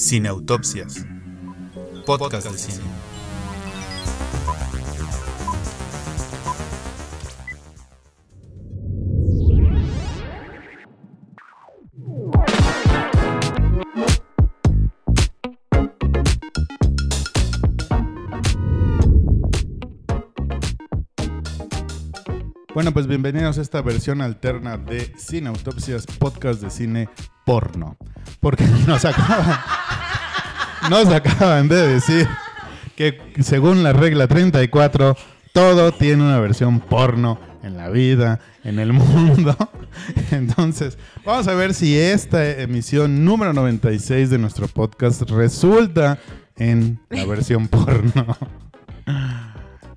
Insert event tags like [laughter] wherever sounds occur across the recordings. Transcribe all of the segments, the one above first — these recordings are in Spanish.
Cineautopsias. Podcast de cine. Bueno, pues bienvenidos a esta versión alterna de Cineautopsias, podcast de cine porno. Porque [laughs] nos acaban, nos acaban de decir que según la regla 34, todo tiene una versión porno en la vida, en el mundo. [laughs] Entonces, vamos a ver si esta emisión número 96 de nuestro podcast resulta en la versión porno.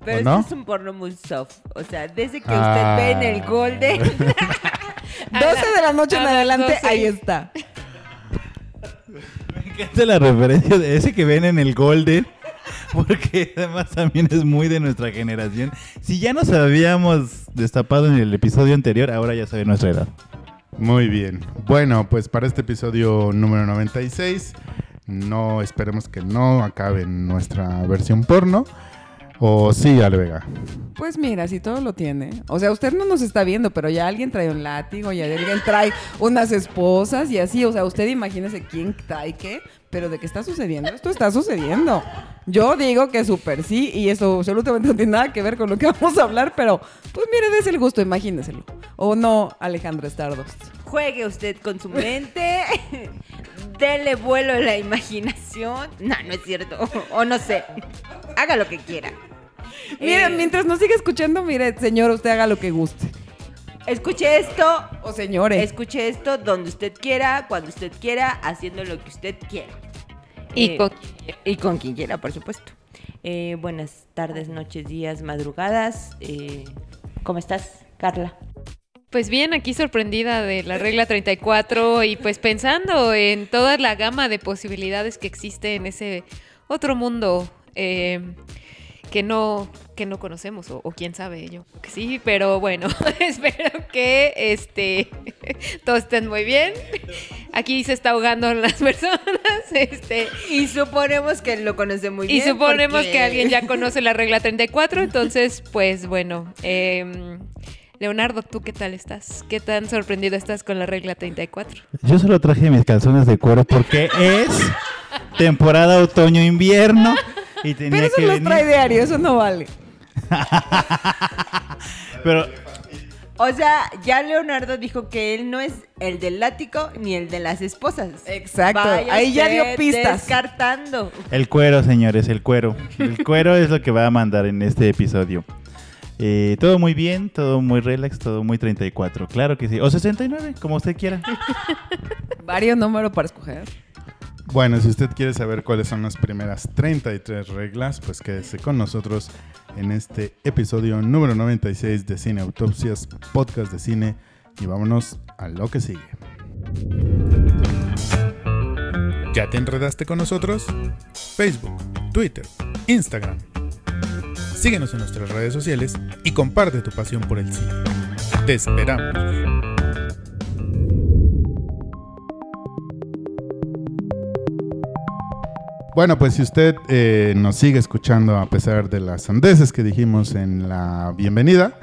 Pero ¿O esto no? es un porno muy soft. O sea, desde que Ah. usted ve en el Golden. [laughs] 12 de la noche en adelante, 12. ahí está. Encanta la referencia de ese que ven en el Golden. Porque además también es muy de nuestra generación. Si ya nos habíamos destapado en el episodio anterior, ahora ya sabe nuestra edad. Muy bien. Bueno, pues para este episodio número 96, no esperemos que no acabe nuestra versión porno. O sí, Alvega. Pues mira, si todo lo tiene. O sea, usted no nos está viendo, pero ya alguien trae un látigo, ya alguien trae unas esposas y así. O sea, usted imagínese quién trae qué, pero de qué está sucediendo. Esto está sucediendo. Yo digo que súper sí, y eso absolutamente no tiene nada que ver con lo que [laughs] vamos a hablar, pero pues mire, des el gusto, imagíneselo. O no, Alejandro Stardust. Juegue usted con su mente. [laughs] Dele vuelo a la imaginación. No, no es cierto. O no sé. Haga lo que quiera. Mire, Eh, mientras nos siga escuchando, mire, señor, usted haga lo que guste. Escuche esto. O señores. Escuche esto donde usted quiera, cuando usted quiera, haciendo lo que usted quiera. Y Eh, con- Y con quien quiera, por supuesto. Eh, buenas tardes, noches, días, madrugadas. Eh, ¿Cómo estás, Carla? Pues bien, aquí sorprendida de la regla 34 y pues pensando en toda la gama de posibilidades que existe en ese otro mundo eh, que no que no conocemos o, o quién sabe yo que sí, pero bueno, [laughs] espero que este [laughs] todos estén muy bien. Aquí se está ahogando las [laughs] personas, este Y suponemos que lo conoce muy y bien. suponemos porque- que alguien ya conoce la regla 34, entonces, pues bueno. em, Leonardo, ¿tú qué tal estás? ¿Qué tan sorprendido estás con la regla 34? Yo solo traje mis calzones de cuero porque es temporada otoño-invierno. Y tenía Pero eso que los venir. trae diario, eso no vale. [laughs] Pero O sea, ya Leonardo dijo que él no es el del látigo ni el de las esposas. Exacto, Vaya ahí ya dio pistas. Descartando. El cuero, señores, el cuero. El cuero es lo que va a mandar en este episodio. Eh, todo muy bien, todo muy relax, todo muy 34. Claro que sí. O 69, como usted quiera. [laughs] Varios números para escoger. Bueno, si usted quiere saber cuáles son las primeras 33 reglas, pues quédese con nosotros en este episodio número 96 de Cine Autopsias, podcast de cine, y vámonos a lo que sigue. ¿Ya te enredaste con nosotros? Facebook, Twitter, Instagram. Síguenos en nuestras redes sociales y comparte tu pasión por el cine. Te esperamos. Bueno, pues si usted eh, nos sigue escuchando a pesar de las sandeces que dijimos en la bienvenida,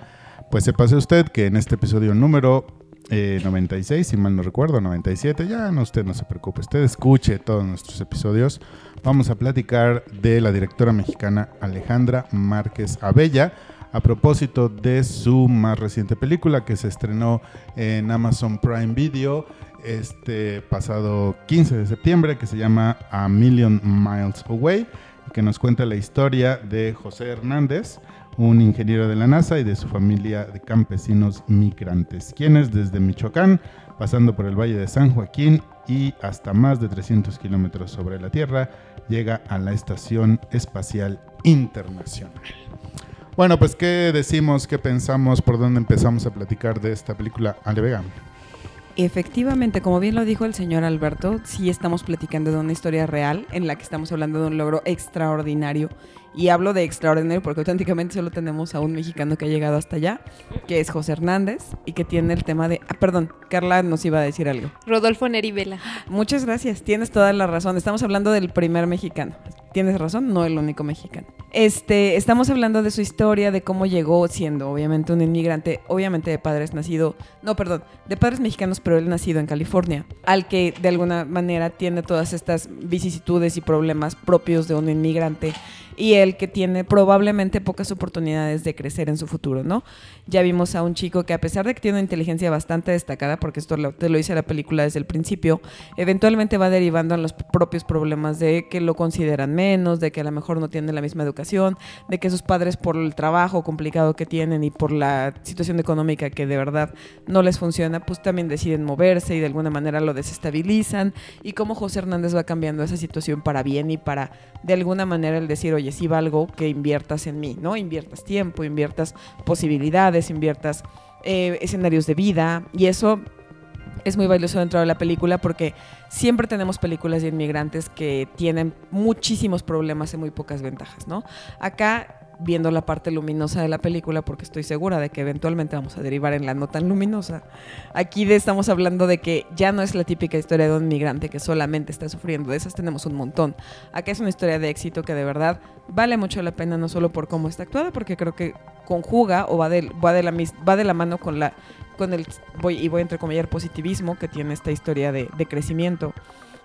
pues se pase usted que en este episodio número eh, 96, si mal no recuerdo, 97, ya no, usted no se preocupe, usted escuche todos nuestros episodios. Vamos a platicar de la directora mexicana Alejandra Márquez Abella a propósito de su más reciente película que se estrenó en Amazon Prime Video este pasado 15 de septiembre que se llama A Million Miles Away que nos cuenta la historia de José Hernández, un ingeniero de la NASA y de su familia de campesinos migrantes, quienes desde Michoacán, pasando por el Valle de San Joaquín y hasta más de 300 kilómetros sobre la Tierra, llega a la Estación Espacial Internacional. Bueno, pues qué decimos, qué pensamos, por dónde empezamos a platicar de esta película, Ale Vega. Efectivamente, como bien lo dijo el señor Alberto, sí estamos platicando de una historia real en la que estamos hablando de un logro extraordinario. Y hablo de extraordinario porque auténticamente solo tenemos a un mexicano que ha llegado hasta allá, que es José Hernández, y que tiene el tema de... Ah, perdón, Carla nos iba a decir algo. Rodolfo Neri Vela. Muchas gracias, tienes toda la razón. Estamos hablando del primer mexicano. Tienes razón, no el único mexicano. Este, estamos hablando de su historia, de cómo llegó siendo obviamente un inmigrante, obviamente de padres nacido, no, perdón, de padres mexicanos, pero él nacido en California, al que de alguna manera tiene todas estas vicisitudes y problemas propios de un inmigrante y el que tiene probablemente pocas oportunidades de crecer en su futuro, ¿no? Ya vimos a un chico que a pesar de que tiene una inteligencia bastante destacada, porque esto lo, te lo dice la película desde el principio, eventualmente va derivando en los propios problemas de que lo consideran menos, de que a lo mejor no tiene la misma educación, de que sus padres por el trabajo complicado que tienen y por la situación económica que de verdad no les funciona, pues también deciden moverse y de alguna manera lo desestabilizan y cómo José Hernández va cambiando esa situación para bien y para de alguna manera el decir, oye, sí valgo que inviertas en mí, ¿no? Inviertas tiempo, inviertas posibilidades, inviertas eh, escenarios de vida y eso es muy valioso dentro de la película porque siempre tenemos películas de inmigrantes que tienen muchísimos problemas y muy pocas ventajas, ¿no? Acá viendo la parte luminosa de la película porque estoy segura de que eventualmente vamos a derivar en la no tan luminosa. Aquí estamos hablando de que ya no es la típica historia de un migrante que solamente está sufriendo, de esas tenemos un montón. Acá es una historia de éxito que de verdad vale mucho la pena no solo por cómo está actuada, porque creo que conjuga o va de, va de, la, va de la mano con la con el voy y voy a entrecomillar positivismo que tiene esta historia de crecimiento.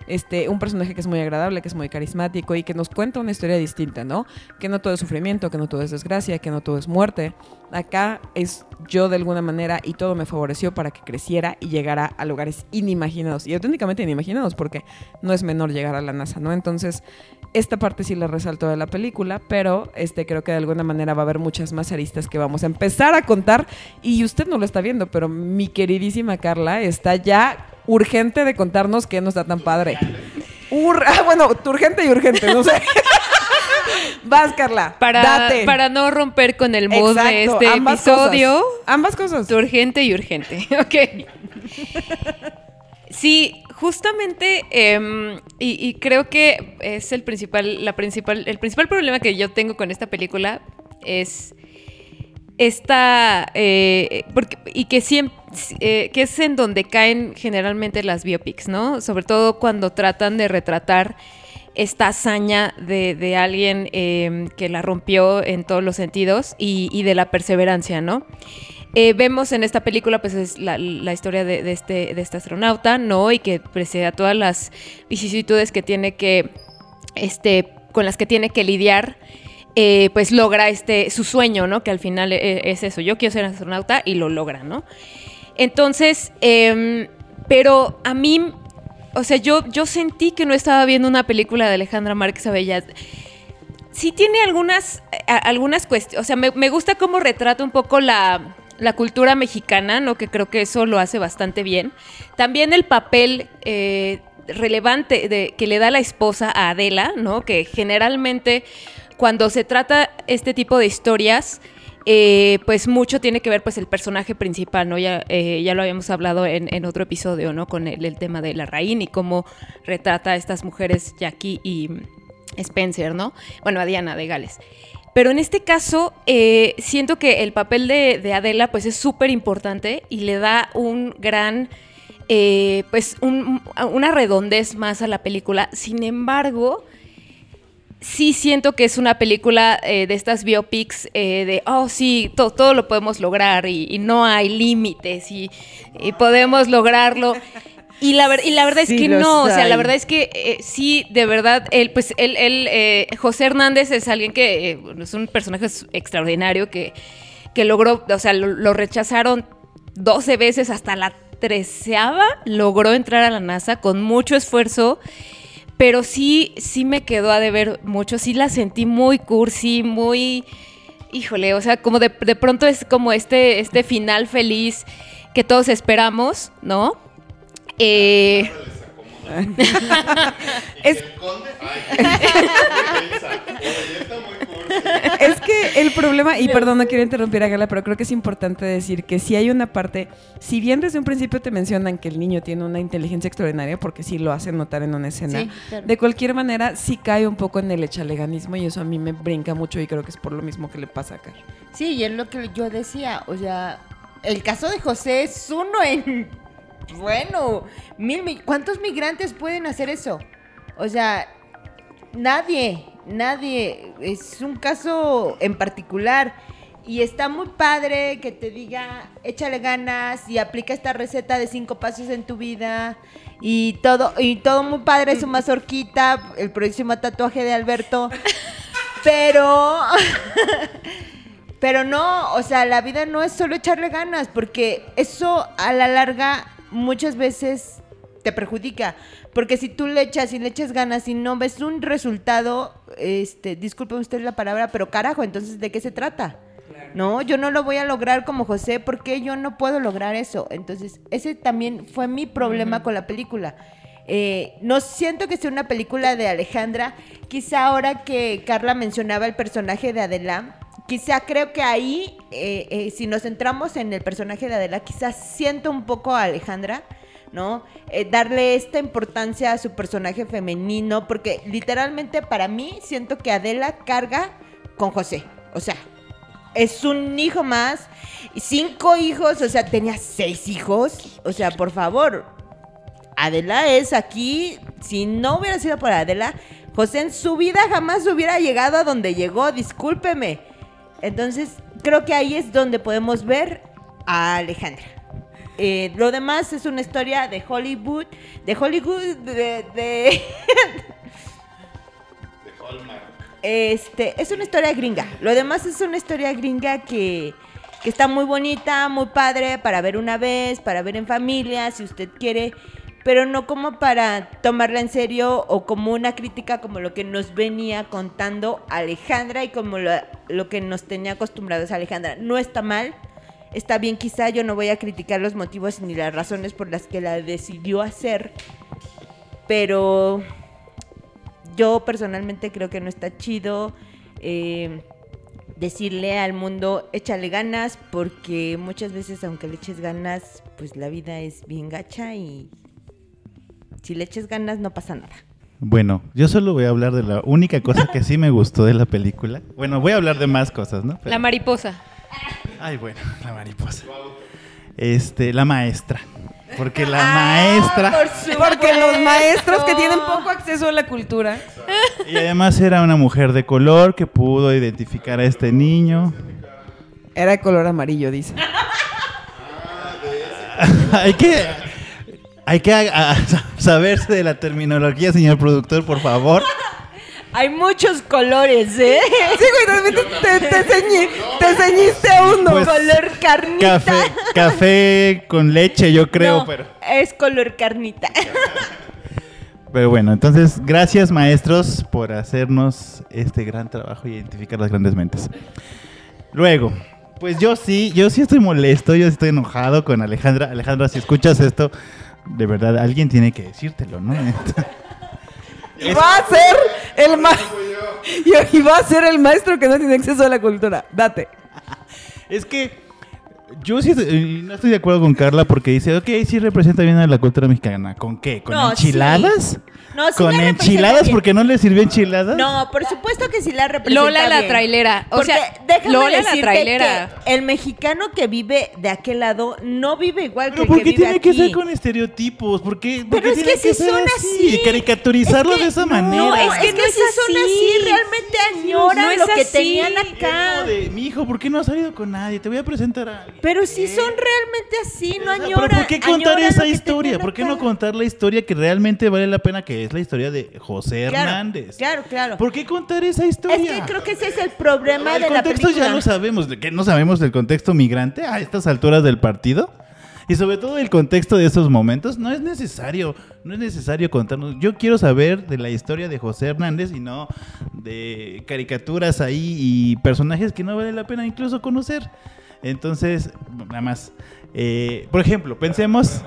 Este, un personaje que es muy agradable, que es muy carismático y que nos cuenta una historia distinta, ¿no? Que no todo es sufrimiento, que no todo es desgracia, que no todo es muerte. Acá es yo de alguna manera y todo me favoreció para que creciera y llegara a lugares inimaginados y auténticamente inimaginados porque no es menor llegar a la NASA, ¿no? Entonces, esta parte sí la resalto de la película, pero este creo que de alguna manera va a haber muchas más aristas que vamos a empezar a contar y usted no lo está viendo, pero mi queridísima Carla está ya urgente de contarnos qué nos da tan padre. Ur- ah, bueno, urgente y urgente, no sé. [laughs] Vas, Carla. Para, date. para no romper con el mood de este ambas episodio. cosas. Ambas cosas. Urgente y urgente. [laughs] Ok. Sí, justamente, em, y, y creo que es el principal, la principal, el principal problema que yo tengo con esta película es esta, eh, porque, y que siempre, que es en donde caen generalmente las biopics, ¿no? Sobre todo cuando tratan de retratar esta hazaña de, alguien eh, que la rompió en todos los sentidos y, de la perseverancia, ¿no? Eh, vemos en esta película pues es la, historia de, este, de este astronauta, ¿no? Y que pese a todas las vicisitudes que tiene que, este, con las que tiene que lidiar, eh, pues logra este, su sueño, ¿no? Que al final eh, es eso, yo quiero ser astronauta y lo logra, ¿no? Entonces, em, pero a mí, o sea, yo, yo sentí que no estaba viendo una película de Alejandra Márquez Abellas. Sí tiene algunas, algunas cuestiones, o sea, me, me gusta cómo retrata un poco la, la cultura mexicana, ¿no? Que creo que eso lo hace bastante bien. También el papel eh, relevante de, que le da la esposa a Adela, ¿no? Que generalmente cuando se trata este tipo de historias, eh, pues mucho tiene que ver pues el personaje principal, ¿no? Ya, eh, ya lo habíamos hablado en, en otro episodio, ¿no? Con el, tema de la Raín y cómo retrata a estas mujeres Jackie y Spencer, ¿no? Bueno, a Diana de Gales. Pero en este caso, eh, siento que el papel de, de Adela, pues es súper importante y le da un gran, pues un- una redondez más a la película. Sin embargo, sí siento que es una película eh, de estas biopics eh, de, oh sí, to- todo lo podemos lograr y, y no hay límites y, y podemos lograrlo. Y la, ver- y la verdad es Sí que no, o sea, la verdad es que eh, sí, de verdad, él, pues él, él, José Hernández es alguien que es un personaje extraordinario que, que logró, o sea, lo, lo rechazaron 12 veces hasta la treceava, logró entrar a la NASA con mucho esfuerzo pero sí, sí me quedó a deber mucho, sí la sentí muy cursi, muy, híjole, o sea, como de, de pronto es como este, este final feliz que todos esperamos, ¿no? Eh, [laughs] Es- [laughs] [laughs] Es que el problema, y perdón, no quiero interrumpir a Gala, pero creo que es importante decir que si hay una parte, si bien desde un principio te mencionan que el niño tiene una inteligencia extraordinaria, porque sí lo hacen notar en una escena, Sí, claro. de cualquier manera sí cae un poco en el echaleganismo y eso a mí me brinca mucho y creo que es por lo mismo que le pasa a Car. Sí, y es lo que yo decía, o sea, el caso de José es uno en, bueno, mil, mi- ¿cuántos migrantes pueden hacer eso? O sea, nadie, nadie, es un caso en particular. Y está muy padre que te diga, échale ganas y aplica esta receta de cinco pasos en tu vida. Y todo, y todo muy padre, su mazorquita, el próximo tatuaje de Alberto. Pero [laughs] pero no, o sea, la vida no es solo echarle ganas, porque eso a la larga muchas veces te perjudica. Porque si tú le echas y le echas ganas y no ves un resultado, este, disculpen usted la palabra, pero carajo, entonces ¿de qué se trata? No, yo no lo voy a lograr como José, porque yo no puedo lograr eso. Entonces, ese también fue mi problema con la película. Eh, no siento que sea una película de Alejandra. Quizá ahora que Carla mencionaba el personaje de Adela, quizá creo que ahí, eh, eh, si nos centramos en el personaje de Adela, quizás siento un poco a Alejandra, ¿no? Eh, darle esta importancia a su personaje femenino, porque literalmente para mí siento que Adela carga con José. O sea, es un hijo más, cinco hijos, o sea, tenía seis hijos. O sea, por favor, Adela es aquí, si no hubiera sido por Adela, José en su vida jamás hubiera llegado a donde llegó, discúlpeme. Entonces, creo que ahí es donde podemos ver a Alejandra. Eh, lo demás es una historia de Hollywood, de Hollywood, de... de- Este, es una historia gringa. Lo demás es una historia gringa que, que está muy bonita, muy padre para ver una vez, para ver en familia, si usted quiere, pero no como para tomarla en serio o como una crítica como lo que nos venía contando Alejandra y como lo, lo que nos tenía acostumbrados Alejandra. No está mal, está bien quizá, yo no voy a criticar los motivos ni las razones por las que la decidió hacer, pero yo personalmente creo que no está chido eh, decirle al mundo échale ganas porque muchas veces aunque le eches ganas pues la vida es bien gacha y si le eches ganas no pasa nada. Bueno, yo solo voy a hablar de la única cosa que sí me gustó de la película. Bueno, voy a hablar de más cosas, ¿no? Pero- La mariposa. Ay, bueno, [laughs] la mariposa. Este, la maestra. Porque la Ah, maestra. por. Porque los maestros que tienen poco acceso a la cultura. Y además era una mujer de color que pudo identificar a este niño. Era de color amarillo, dice. [laughs] hay que. Hay que a- a- [laughs] saberse de la terminología, señor productor, por favor. Hay muchos colores, ¿eh? Sí, güey, realmente te, te, ceñi- te ceñiste a uno. Pues, color carnita. Café, café con leche, yo creo, No, pero. Es color carnita. [laughs] Pero bueno, entonces, gracias maestros por hacernos este gran trabajo y identificar las grandes mentes. Luego, pues yo sí, yo sí estoy molesto, yo sí estoy enojado con Alejandra. Alejandra, si escuchas esto, de verdad, alguien tiene que decírtelo, ¿no? [laughs] Y va a ser el ma- y, [laughs] y va a ser el maestro que no tiene acceso a la cultura. Date. Es que yo sí estoy- no estoy de acuerdo con Carla porque dice, ok, sí representa bien a la cultura mexicana. ¿Con qué? ¿Con No, enchiladas? sí. No, sí ¿Con la enchiladas? bien. ¿Porque no le sirvió enchiladas? No, por supuesto que sí la representa Lola la trailera. O Porque sea, déjame Lola la trailera. que el mexicano que vive de aquel lado no vive igual que Pero el ¿por que qué vive tiene aquí. que ser con estereotipos? ¿Por qué, por Pero qué es tiene que si ser son así. Caricaturizarlo Es que de esa no, manera. No, es que, no es si son así. así, realmente añoran No es lo que así. tenían Es acá. mi hijo, ¿por qué no has salido con nadie? Te voy a presentar a alguien. Pero si son realmente así, no añoran. ¿Pero por qué contar esa historia? ¿Por qué no contar la historia que realmente vale la pena, que es la historia de José Claro, Hernández? Claro, claro. ¿Por qué contar esa historia? Es que creo que ese es el problema el de la contexto película. ya lo sabemos. ¿De qué no sabemos del contexto migrante a estas alturas del partido? Y sobre todo el contexto de esos momentos, no es necesario, no es necesario contarnos. Yo quiero saber de la historia de José Hernández y no de caricaturas ahí y personajes que no vale la pena incluso conocer. Entonces, nada más. eh, por ejemplo, pensemos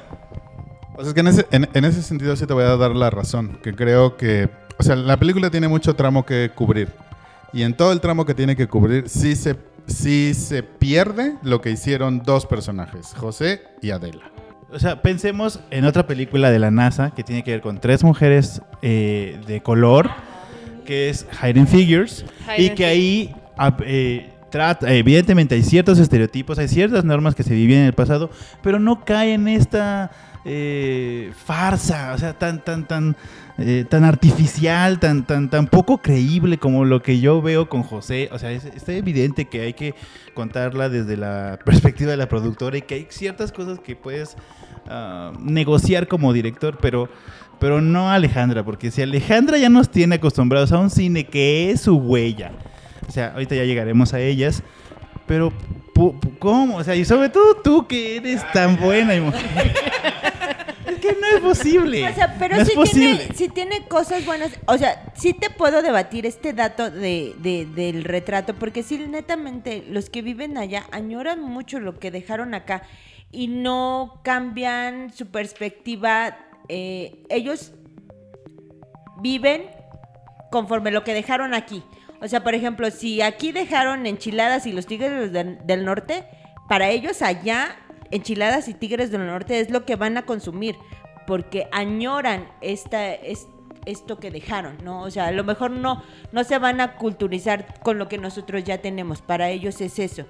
O sea, es que en ese, en, en ese sentido sí te voy a dar la razón, que creo que, o sea, la película tiene mucho tramo que cubrir. y en todo el tramo que tiene que cubrir sí se, sí se pierde lo que hicieron dos personajes, José y Adela. O sea, pensemos en otra película de la NASA que tiene que ver con tres mujeres eh, de color, que es Hidden Figures, y que ahí eh, trata, evidentemente hay ciertos estereotipos, hay ciertas normas que se vivían en el pasado, pero no cae en esta eh, farsa, o sea, tan, tan, tan, eh, tan artificial, tan, tan, tan poco creíble como lo que yo veo con José. O sea, es, está evidente que hay que contarla desde la [laughs] perspectiva de la productora y que hay ciertas cosas que puedes ah, negociar como director, pero, pero no Alejandra, porque si Alejandra ya nos tiene acostumbrados a un cine que es su huella, o sea, ahorita ya llegaremos a ellas, pero ¿cómo? O sea, y sobre todo tú que eres tan buena y mujer. [laughs] Es que no es posible. O sea, pero no posible. tiene, sí tiene cosas buenas. O sea, sí te puedo debatir este dato de, de- del retrato, porque sí, netamente, los que viven allá añoran mucho lo que dejaron acá y no cambian su perspectiva. eh, ellos viven conforme lo que dejaron aquí. O sea, por ejemplo, si aquí dejaron enchiladas y los tigres del, del norte, para ellos allá enchiladas y tigres del norte es lo que van a consumir, porque añoran esta, es- esto que dejaron, ¿no? O sea, a lo mejor no, no se van a culturizar con lo que nosotros ya tenemos, para ellos es eso.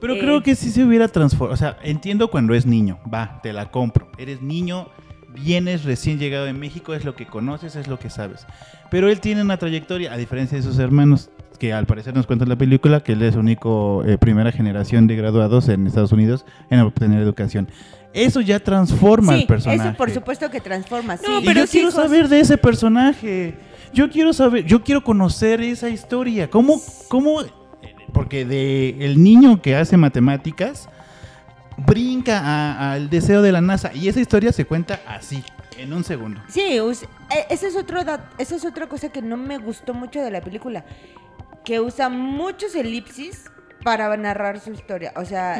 Pero Eh, creo que sí se hubiera transformado. O sea, entiendo cuando es niño. Va, te la compro. Eres niño, vienes recién llegado de México, es lo que conoces, es lo que sabes. Pero él tiene una trayectoria, a diferencia de sus hermanos, que al parecer nos cuenta en la película, que él es único eh, primera generación de graduados en Estados Unidos en obtener educación. Eso ya transforma Sí, al personaje. eso por supuesto que transforma, sí. No, Y pero yo sí, quiero saber de ese personaje. Yo quiero saber, yo quiero conocer esa historia. ¿Cómo, cómo? Porque de el niño que hace matemáticas brinca al deseo de la NASA y esa historia se cuenta así, en un segundo. Sí, us- eh, ese es otro esa es otra cosa que no me gustó mucho de la película, que usa muchos elipsis para narrar su historia. O sea,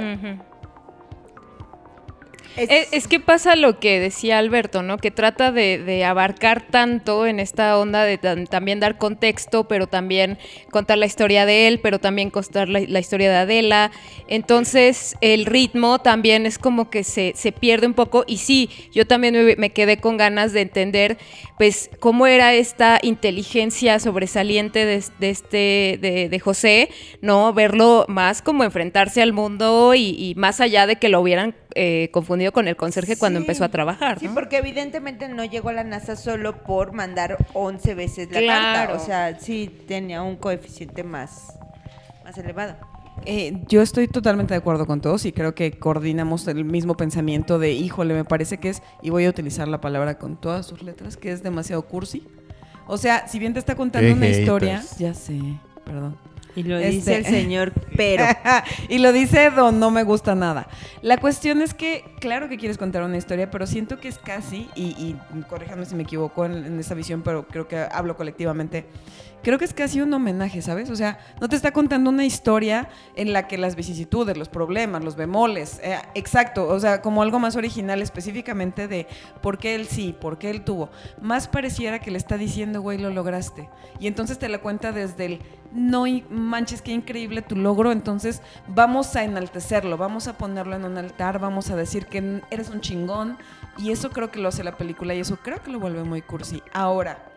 Es, es que pasa lo que decía Alberto, ¿no? Que trata de, abarcar tanto en esta onda de también dar contexto, pero también contar la historia de él, pero también contar la, historia de Adela. Entonces, el ritmo también es como que se, se pierde un poco. Y sí, yo también me, quedé con ganas de entender, pues, cómo era esta inteligencia sobresaliente de, de este, de, de José, ¿no? Verlo más como enfrentarse al mundo y, y más allá de que lo hubieran eh, confundido con el conserje cuando empezó a trabajar. Sí, ¿no? porque evidentemente no llegó a la NASA solo por mandar 11 veces la Claro. carta. O sea, sí tenía un coeficiente más, más elevado. Eh, yo estoy totalmente de acuerdo con todos y creo que coordinamos el mismo pensamiento de, híjole, me parece que es, y voy a utilizar la palabra con todas sus letras, que es demasiado cursi. O sea, si bien te está contando una haters. historia, ya sé, perdón. Y lo Este- dice el señor, [laughs] pero... y lo dice Don, no me gusta nada. La cuestión es que, claro que quieres contar una historia, pero siento que es casi, y, y corríjame si me equivoco en, en esta visión, pero creo que hablo colectivamente, creo que es casi un homenaje, ¿sabes? O sea, no te está contando una historia en la que las vicisitudes, los problemas, los bemoles, eh, exacto, o sea, como algo más original específicamente de por qué él sí, por qué él tuvo. Más pareciera que le está diciendo, güey, lo lograste. Y entonces te la cuenta desde el, no manches, qué increíble tu logro, entonces vamos a enaltecerlo, vamos a ponerlo en un altar, vamos a decir que eres un chingón. Y eso creo que lo hace la película y eso creo que lo vuelve muy cursi. Ahora,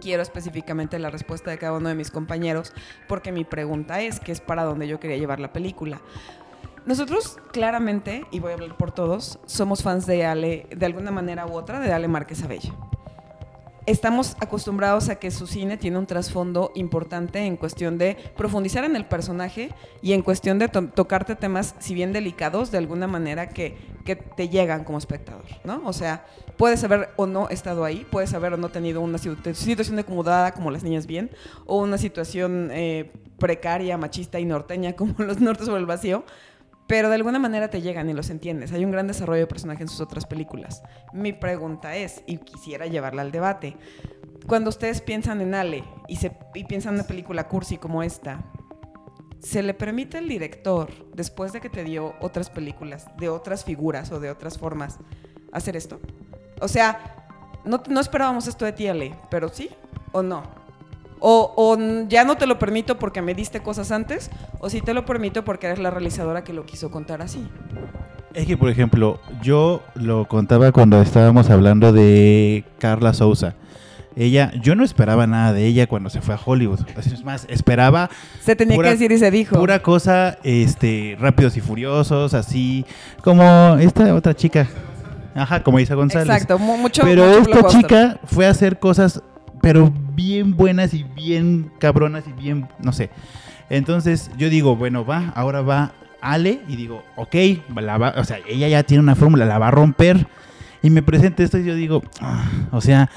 quiero específicamente la respuesta de cada uno de mis compañeros, porque mi pregunta es, que es para donde yo quería llevar la película. Nosotros claramente, y voy a hablar por todos, somos fans de Ale, de alguna manera u otra, de Ale Márquez Abella. Estamos acostumbrados a que su cine tiene un trasfondo importante en cuestión de profundizar en el personaje y en cuestión de to- tocarte temas, si bien delicados, de alguna manera que, que te llegan como espectador, ¿no? O sea, puedes haber o no estado ahí, puedes haber o no tenido una situ- situación acomodada como las niñas bien, o una situación eh, precaria, machista y norteña como [laughs] los nortes sobre el vacío, pero de alguna manera te llegan y los entiendes. Hay un gran desarrollo de personaje en sus otras películas. Mi pregunta es, y quisiera llevarla al debate, cuando ustedes piensan en Ale y, piensan en una película cursi como esta, ¿se le permite al director, después de que te dio otras películas, de otras figuras o de otras formas, hacer esto? O sea, no, no esperábamos esto de ti, Ale, pero sí o no. O, o ya no te lo permito porque me diste cosas antes, o sí te lo permito porque eres la realizadora que lo quiso contar así. Es que, por ejemplo, yo lo contaba cuando estábamos hablando de Carla Souza. Ella, yo no esperaba nada de ella cuando se fue a Hollywood. Es más, esperaba Se tenía Pura- que decir y se dijo. pura cosa, este, rápidos y furiosos, así como esta otra chica. Ajá, como Isa González. Exacto, mu- mucho. Pero mucho esta chica fue a hacer cosas, pero bien buenas y bien cabronas y bien, no sé. Entonces yo digo, bueno, va, ahora va Ale y digo, ok, la va- o sea, ella ya tiene una fórmula, la va a romper. Y me presenta esto y yo digo, ah, o sea,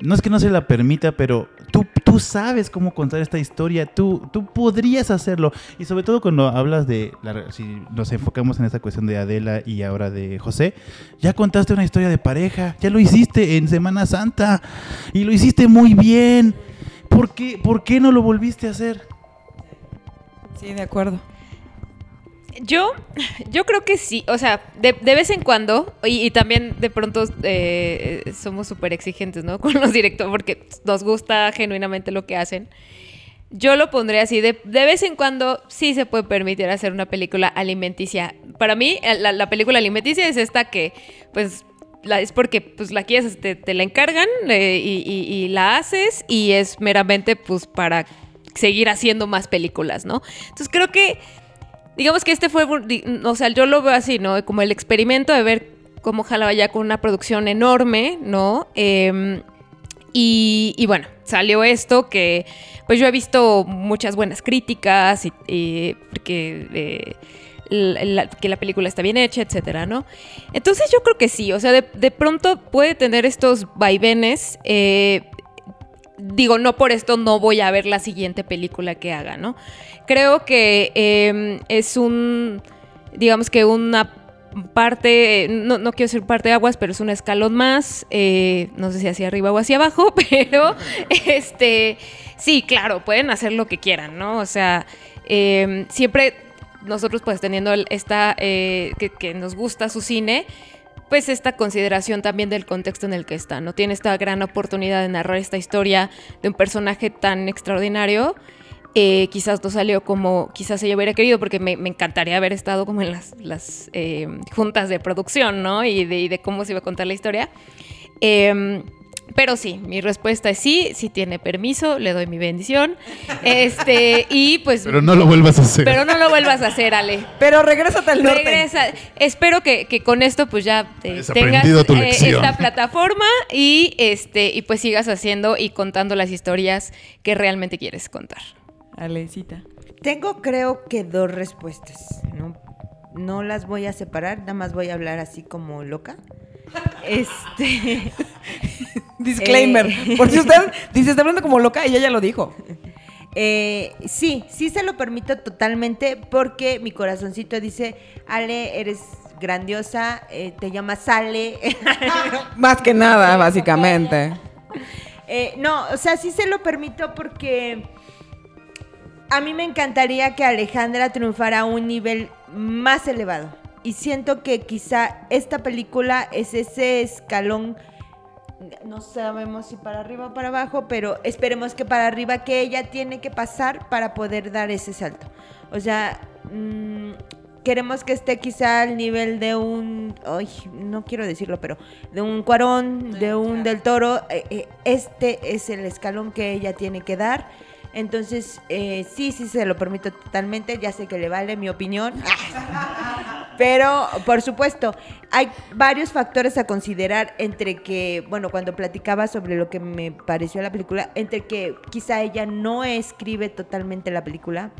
no es que no se la permita, pero tú, tú sabes cómo contar esta historia, tú, tú podrías hacerlo. Y sobre todo cuando hablas de, la- si nos enfocamos en esta cuestión de Adela y ahora de José, ya contaste una historia de pareja, ya lo hiciste en Semana Santa y lo hiciste muy bien. ¿Por qué, por qué no lo volviste a hacer? Sí, de acuerdo. Yo, yo creo que sí, o sea, de, de vez en cuando, y, también de pronto eh, somos súper exigentes, ¿no? [laughs] Con los directores, porque nos gusta genuinamente lo que hacen. Yo lo pondré así, de, de vez en cuando sí se puede permitir hacer una película alimenticia. Para mí, eh, la, la película alimenticia es esta que, pues, es porque pues la quieres, te, te la encargan eh, y, y- y la haces y es meramente pues para seguir haciendo más películas, ¿no? Entonces creo que digamos que este fue, o sea, yo lo veo así, ¿no? Como el experimento de ver cómo jalaba ya con una producción enorme, ¿no? Em, y, y bueno, salió esto que, pues yo he visto muchas buenas críticas y, porque eh, que la película está bien hecha, etcétera, ¿no? Entonces yo creo que sí, o sea, de, de pronto puede tener estos vaivenes. eh, digo, no por esto no voy a ver la siguiente película que haga, ¿no? Creo que eh, es un, digamos que una parte, no, no quiero decir parte de aguas, pero es un escalón más, eh, no sé si hacia arriba o hacia abajo, [laughs] pero este, sí, claro, pueden hacer lo que quieran, ¿no? O sea, eh, siempre nosotros pues teniendo esta, eh, que nos gusta su cine, pues esta consideración también del contexto en el que está, ¿no? Tiene esta gran oportunidad de narrar esta historia de un personaje tan extraordinario. Eh, quizás no salió como quizás ella hubiera querido, porque me, encantaría haber estado como en las, las eh, juntas de producción, ¿no? Y de, y de cómo se iba a contar la historia. Em, pero sí, mi respuesta es sí, si tiene permiso, le doy mi bendición. Este, y pues. Pero no lo vuelvas a hacer. pero no lo vuelvas a hacer, Ale. Pero regrésate al norte. Regresa. Espero que, que con esto pues ya tengas tu eh, esta plataforma y este y pues sigas haciendo y contando las historias que realmente quieres contar. Alecita. Tengo creo que dos respuestas. No, no las voy a separar, nada más voy a hablar así como loca. Este. [laughs] Disclaimer. Eh. Por si usted dice, está hablando como loca, ella ya lo dijo. Eh, sí, sí se lo permito totalmente porque mi corazoncito dice, Ale, eres grandiosa, eh, te llamas Ale. [laughs] Más que nada, básicamente. [laughs] Eh, no, o sea, sí se lo permito porque a mí me encantaría que Alejandra triunfara a un nivel más elevado. Y siento que quizá esta película es ese escalón, no sabemos si para arriba o para abajo, pero esperemos que para arriba que ella tiene que pasar para poder dar ese salto. O sea, mm, queremos que esté quizá al nivel de un, ay, no quiero decirlo, pero de un Cuarón, de un Del Toro. eh, eh, este es el escalón que ella tiene que dar. Entonces, eh, sí, sí se lo permito totalmente. Ya sé que le vale mi opinión. [laughs] Pero, por supuesto, hay varios factores a considerar entre que, bueno, cuando platicaba sobre lo que me pareció la película, entre que quizá ella no escribe totalmente la película.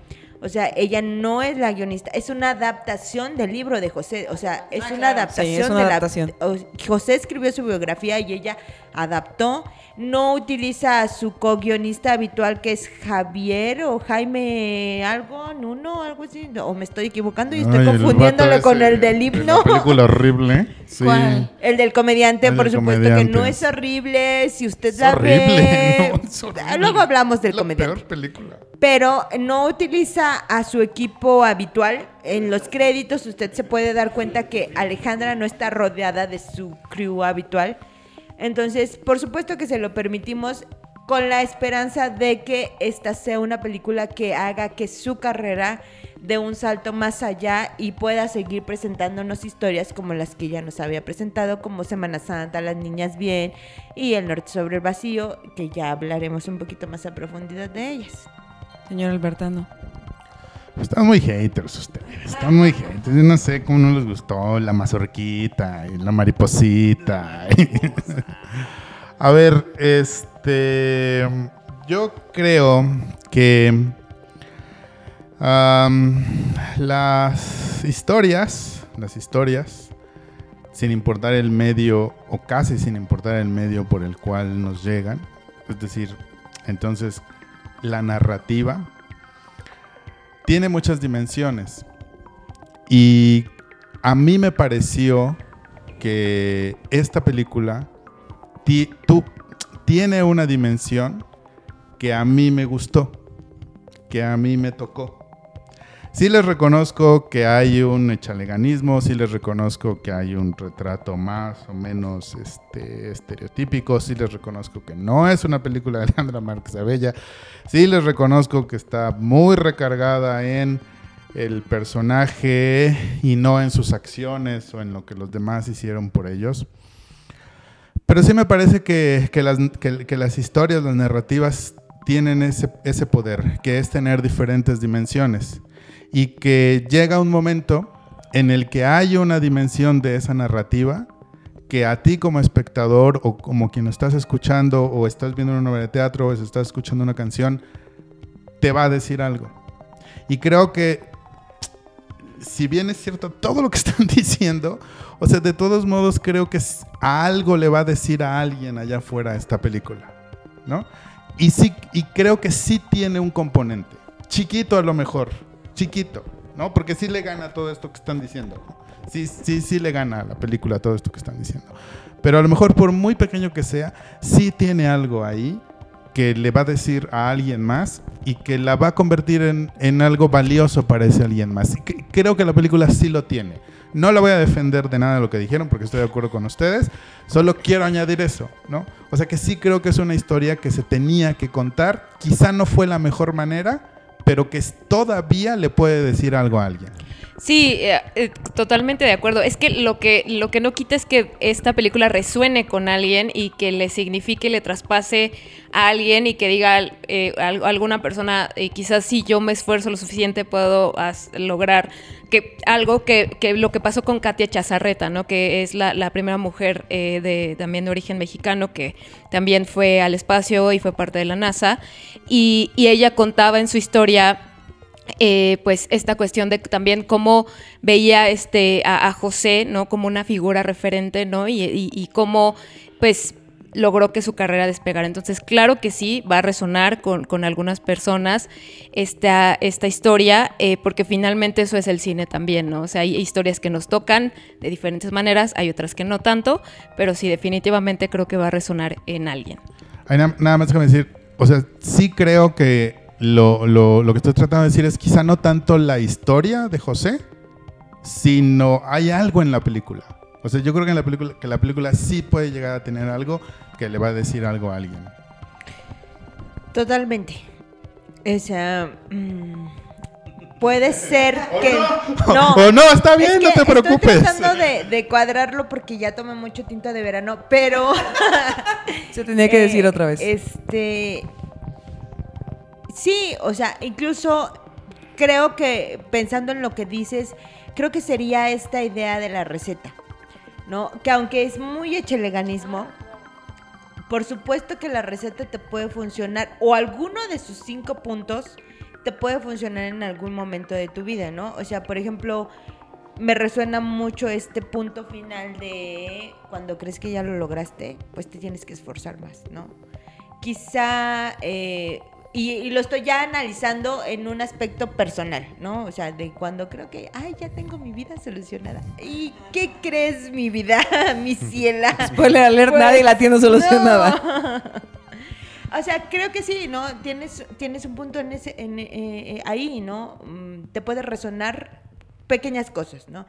O sea, ella no es la guionista, es una adaptación del libro de José. O sea, es una adaptación Sí, es una de adaptación. la. o- José escribió su biografía y ella adaptó. No utiliza a su co-guionista habitual que es Javier o Jaime algo, Nuno, algo así. O me estoy equivocando y estoy Ay, el vato con ese el del de himno. La película horrible. [laughs] Sí. ¿Cuál? El del comediante, El por del supuesto que no es horrible. Si usted Es la horrible. [laughs] ve. no, es horrible. Luego hablamos del la comediante peor película. pero no utiliza a su equipo habitual. En los créditos usted se puede dar cuenta que Alejandra no está rodeada de su crew habitual. Entonces, por supuesto que se lo permitimos con la esperanza de que esta sea una película que haga que su carrera dé un salto más allá y pueda seguir presentándonos historias como las que ya nos había presentado, como Semana Santa, Las Niñas Bien y El Norte sobre el Vacío, que ya hablaremos un poquito más a profundidad de ellas. Señor Albertano. Están muy haters ustedes, están muy haters. Yo no sé cómo no les gustó la mazorquita y la mariposita. [laughs] A ver, este. Yo creo que. las historias. Las historias. Sin importar el medio, o casi sin importar el medio por el cual nos llegan. Es decir, entonces, la narrativa. Tiene muchas dimensiones. Y a mí me pareció que esta película ti- tiene una dimensión que a mí me gustó, que a mí me tocó. Sí les reconozco que hay un echaleganismo, sí les reconozco que hay un retrato más o menos este, estereotípico, sí les reconozco que no es una película de Alejandra Márquez Abella, sí les reconozco que está muy recargada en el personaje y no en sus acciones o en lo que los demás hicieron por ellos. Pero sí me parece que, las, historias, las narrativas tienen ese poder, que es tener diferentes dimensiones. Y que llega un momento en el que hay una dimensión de esa narrativa que a ti como espectador o como quien estás escuchando o estás viendo una obra de teatro o estás escuchando una canción, te va a decir algo. Y creo que si bien es cierto todo lo que [laughs] están diciendo, o sea, de todos modos creo que algo le va a decir a alguien allá afuera esta película, ¿no? Y sí, y creo que sí tiene un componente, chiquito a lo mejor, chiquito, ¿no? Porque sí le gana todo esto que están diciendo. Sí, sí, sí le gana a la película todo esto que están diciendo. Pero a lo mejor por muy pequeño que sea, sí tiene algo ahí que le va a decir a alguien más y que la va a convertir en, en algo valioso para ese alguien más. Creo que la película sí lo tiene. No la voy a defender de nada de lo que dijeron porque estoy de acuerdo con ustedes. Solo quiero añadir eso, ¿no? O sea que sí creo que es una historia que se tenía que contar. Quizá no fue la mejor manera, pero que todavía le puede decir algo a alguien. Sí, eh, eh, totalmente de acuerdo. Es que lo que lo que no quita es que esta película resuene con alguien y que le signifique, le traspase a alguien y que diga eh, al- alguna persona, quizás si yo me esfuerzo lo suficiente puedo lograr que algo que, que lo que pasó con Katia Chazarreta, ¿no? Que es la, la primera mujer de también de origen mexicano que también fue al espacio y fue parte de la NASA y, y ella contaba en su historia eh, pues esta cuestión de también cómo veía este a, José, ¿no? Como una figura referente, ¿no? Y, cómo, pues, logró que su carrera despegara. Entonces, claro que sí, va a resonar con, con algunas personas esta, esta historia, eh, porque finalmente eso es el cine también, ¿no? O sea, hay historias que nos tocan de diferentes maneras, hay otras que no tanto, pero sí, definitivamente creo que va a resonar en alguien. Ay, na- nada más déjame decir, o sea, sí creo que lo, lo- lo que estoy tratando de decir es quizá no tanto la historia de José, sino hay algo en la película. O sea, yo creo que en la película, que la película sí puede llegar a tener algo que le va a decir algo a alguien. Totalmente. O sea, mm, puede ser que... No, no, [laughs] está bien, es que no te preocupes. Estoy tratando de, de cuadrarlo porque ya tomé mucho tinto de verano, pero... Se tenía que decir Eh, otra vez. [laughs] Este. Sí, o sea, incluso creo que pensando en lo que dices, creo que sería esta idea de la receta, ¿no? Que aunque es muy echeleganismo, por supuesto que la receta te puede funcionar, o alguno de sus cinco puntos te puede funcionar en algún momento de tu vida, ¿no? O sea, por ejemplo, me resuena mucho este punto final de cuando crees que ya lo lograste, pues te tienes que esforzar más, ¿no? Quizá, eh, y, y lo estoy ya analizando en un aspecto personal, ¿no? O sea, de cuando creo que, ay, ya tengo mi vida solucionada. ¿Y qué crees, mi vida, [laughs] mi ciela? Spoiler alert, Pues, nadie la tiene solucionada. no. [laughs] O sea, creo que sí, ¿no? Tienes, tienes un punto en ese, en, eh, eh, ahí, ¿no? Mm, Te puede resonar pequeñas cosas, ¿no?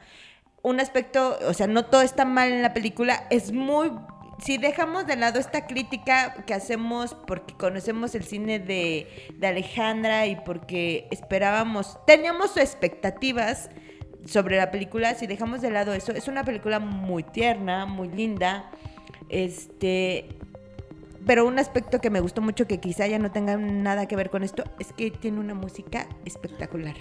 Un aspecto, o sea, no todo está mal en la película, es muy si dejamos de lado esta crítica que hacemos porque conocemos el cine de, de Alejandra y porque esperábamos, teníamos expectativas sobre la película, si dejamos de lado eso, es una película muy tierna, muy linda, este, pero un aspecto que me gustó mucho que quizá ya no tenga nada que ver con esto es que tiene una música espectacular.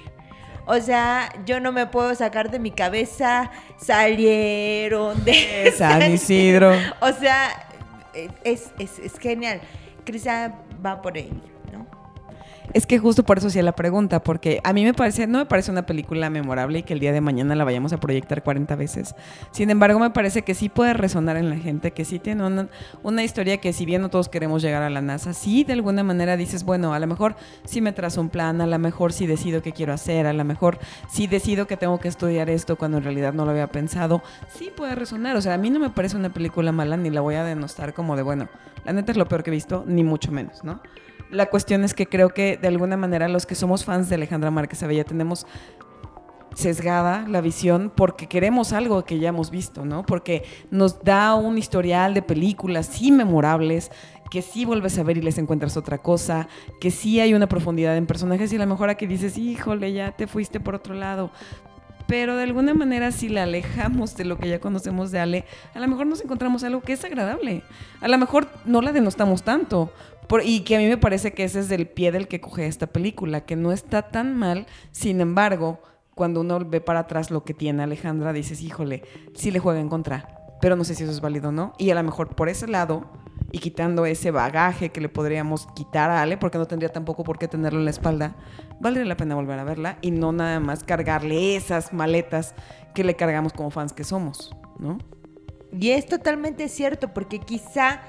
O sea, yo no me puedo sacar de mi cabeza, salieron de [laughs] San Isidro. [laughs] O sea, es, es, es genial. Crisa va por ahí. Es que justo por eso hacía la pregunta, porque a mí me parece, no me parece una película memorable y que el día de mañana la vayamos a proyectar 40 veces. Sin embargo, me parece que sí puede resonar en la gente, que sí tiene una, una historia que si bien no todos queremos llegar a la NASA, sí de alguna manera dices, bueno, a lo mejor sí me trazo un plan, a lo mejor sí decido qué quiero hacer, a lo mejor sí decido que tengo que estudiar esto cuando en realidad no lo había pensado. Sí puede resonar, o sea, a mí no me parece una película mala ni la voy a denostar como de, bueno, la neta es lo peor que he visto, ni mucho menos, ¿no? La cuestión es que creo que de alguna manera los que somos fans de Alejandra Márquez Abella tenemos sesgada la visión porque queremos algo que ya hemos visto, ¿no? Porque nos da un historial de películas sí memorables, que sí vuelves a ver y les encuentras otra cosa, que sí hay una profundidad en personajes y a lo mejor aquí dices, híjole, ya te fuiste por otro lado. Pero de alguna manera si la alejamos de lo que ya conocemos de Ale, a lo mejor nos encontramos algo que es agradable. A lo mejor no la denostamos tanto, y que a mí me parece que ese es el pie del que coge esta película, que no está tan mal, sin embargo, cuando uno ve para atrás lo que tiene Alejandra, dices, híjole, sí le juega en contra, pero no sé si eso es válido o no. Y a lo mejor por ese lado, y quitando ese bagaje que le podríamos quitar a Ale, porque no tendría tampoco por qué tenerlo en la espalda, valdría la pena volver a verla y no nada más cargarle esas maletas que le cargamos como fans que somos, ¿no? Y es totalmente cierto, porque quizá